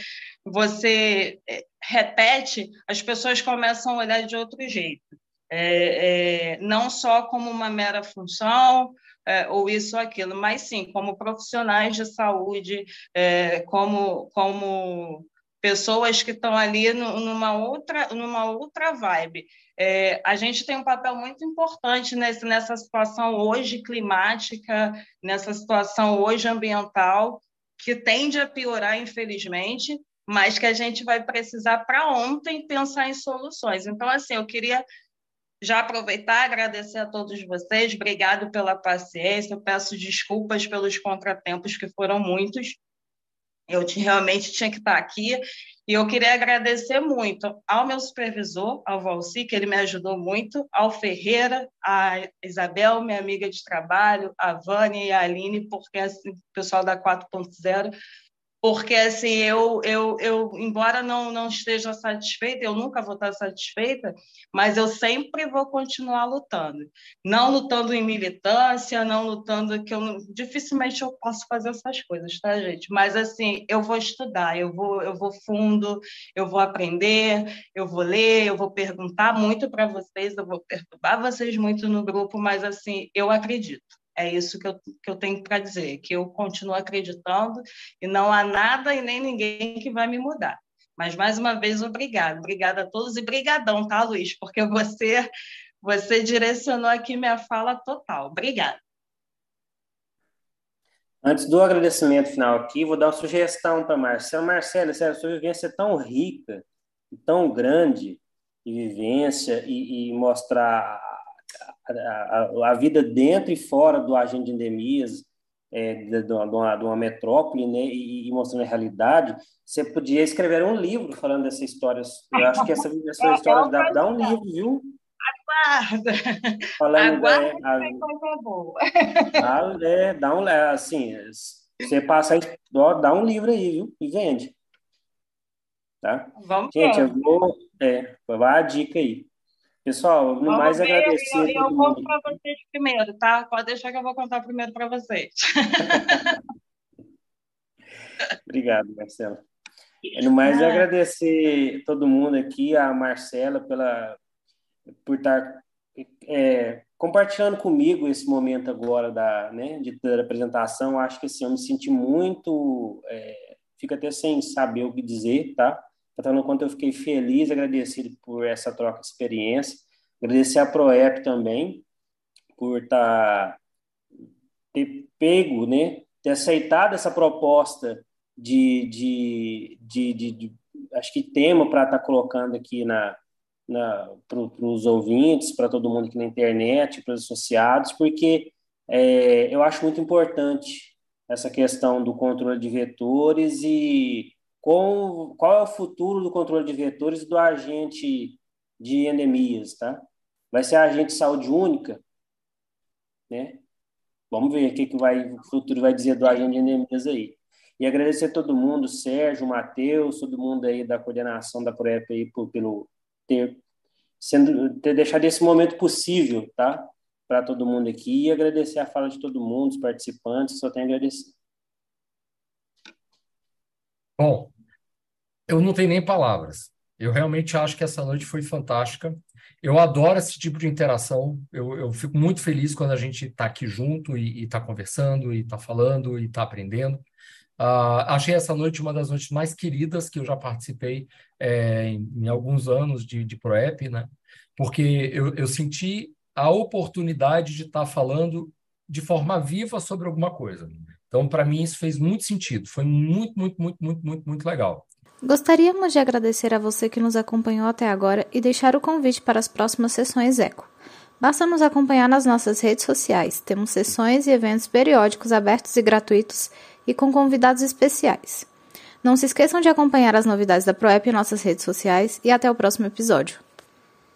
você é, repete, as pessoas começam a olhar de outro jeito. É, é, não só como uma mera função, é, ou isso ou aquilo, mas sim como profissionais de saúde, é, como, como pessoas que estão ali numa outra, numa outra vibe. É, a gente tem um papel muito importante nesse, nessa situação hoje climática, nessa situação hoje ambiental, que tende a piorar, infelizmente, mas que a gente vai precisar para ontem pensar em soluções. Então, assim, eu queria já aproveitar agradecer a todos vocês, obrigado pela paciência, eu peço desculpas pelos contratempos que foram muitos, eu realmente tinha que estar aqui. E eu queria agradecer muito ao meu supervisor, ao Valci, que ele me ajudou muito, ao Ferreira, a Isabel, minha amiga de trabalho, a Vânia e a Aline, porque assim, o pessoal da 4.0 porque assim eu, eu, eu embora não, não esteja satisfeita, eu nunca vou estar satisfeita, mas eu sempre vou continuar lutando, não lutando em militância, não lutando que eu dificilmente eu posso fazer essas coisas, tá gente? Mas assim eu vou estudar, eu vou eu vou fundo, eu vou aprender, eu vou ler, eu vou perguntar muito para vocês, eu vou perturbar vocês muito no grupo, mas assim eu acredito. É isso que eu, que eu tenho para dizer, que eu continuo acreditando e não há nada e nem ninguém que vai me mudar. Mas, mais uma vez, obrigado. Obrigada a todos e brigadão, tá, Luiz? Porque [LAUGHS] você, você direcionou aqui minha fala total. Obrigada. Antes do agradecimento final aqui, vou dar uma sugestão para Marcelo. Marcelo, sério, sua vivência é tão rica, tão grande de vivência e, e mostrar a, a, vida dentro e fora do agente de endemias, é, de, de, uma, de, uma, metrópole, né, e, e, mostrando a realidade, você podia escrever um livro falando dessas histórias. Eu acho que essa, [LAUGHS] essa história dá, dá um livro, viu? Aguarda! Falando, Aguarda é, a, coisa boa. Ah, é, dá um, assim, você passa, dá um livro aí, viu? E vende. Tá? Vamos Gente, ver. eu vou, é, vai a dica aí. Pessoal, no Vamos mais ver, agradecer. Eu, eu conto para vocês primeiro, tá? Pode deixar que eu vou contar primeiro para vocês. [LAUGHS] Obrigado, Marcela. No mais, ah. agradecer todo mundo aqui, a Marcela, pela, por estar é, compartilhando comigo esse momento agora da, né, de, da apresentação. Acho que assim, eu me senti muito. É, fico até sem saber o que dizer, tá? Então, quanto eu fiquei feliz, agradecido por essa troca de experiência. Agradecer a Proep também por tá, ter pego, né, ter aceitado essa proposta de, de, de, de, de acho que tema para estar tá colocando aqui na, na para os ouvintes, para todo mundo aqui na internet, para os associados, porque é, eu acho muito importante essa questão do controle de vetores e com qual é o futuro do controle de vetores e do agente de endemias, tá? Vai ser agente de saúde única, né? Vamos ver o que, que vai, o futuro vai dizer do agente de endemias aí. E agradecer a todo mundo, Sérgio, Matheus, todo mundo aí da coordenação da ProEP aí por, pelo ter, sendo, ter deixado esse momento possível, tá? Para todo mundo aqui e agradecer a fala de todo mundo, os participantes, só tenho a agradecer. Bom, eu não tenho nem palavras. Eu realmente acho que essa noite foi fantástica. Eu adoro esse tipo de interação. Eu, eu fico muito feliz quando a gente está aqui junto e está conversando, e está falando, e está aprendendo. Uh, achei essa noite uma das noites mais queridas que eu já participei é, em, em, alguns anos de, de ProEP, né? Porque eu, eu senti a oportunidade de estar tá falando de forma viva sobre alguma coisa. Então, para mim, isso fez muito sentido. Foi muito, muito, muito, muito, muito, muito legal. Gostaríamos de agradecer a você que nos acompanhou até agora e deixar o convite para as próximas sessões Eco. Basta nos acompanhar nas nossas redes sociais. Temos sessões e eventos periódicos abertos e gratuitos e com convidados especiais. Não se esqueçam de acompanhar as novidades da ProEP em nossas redes sociais e até o próximo episódio.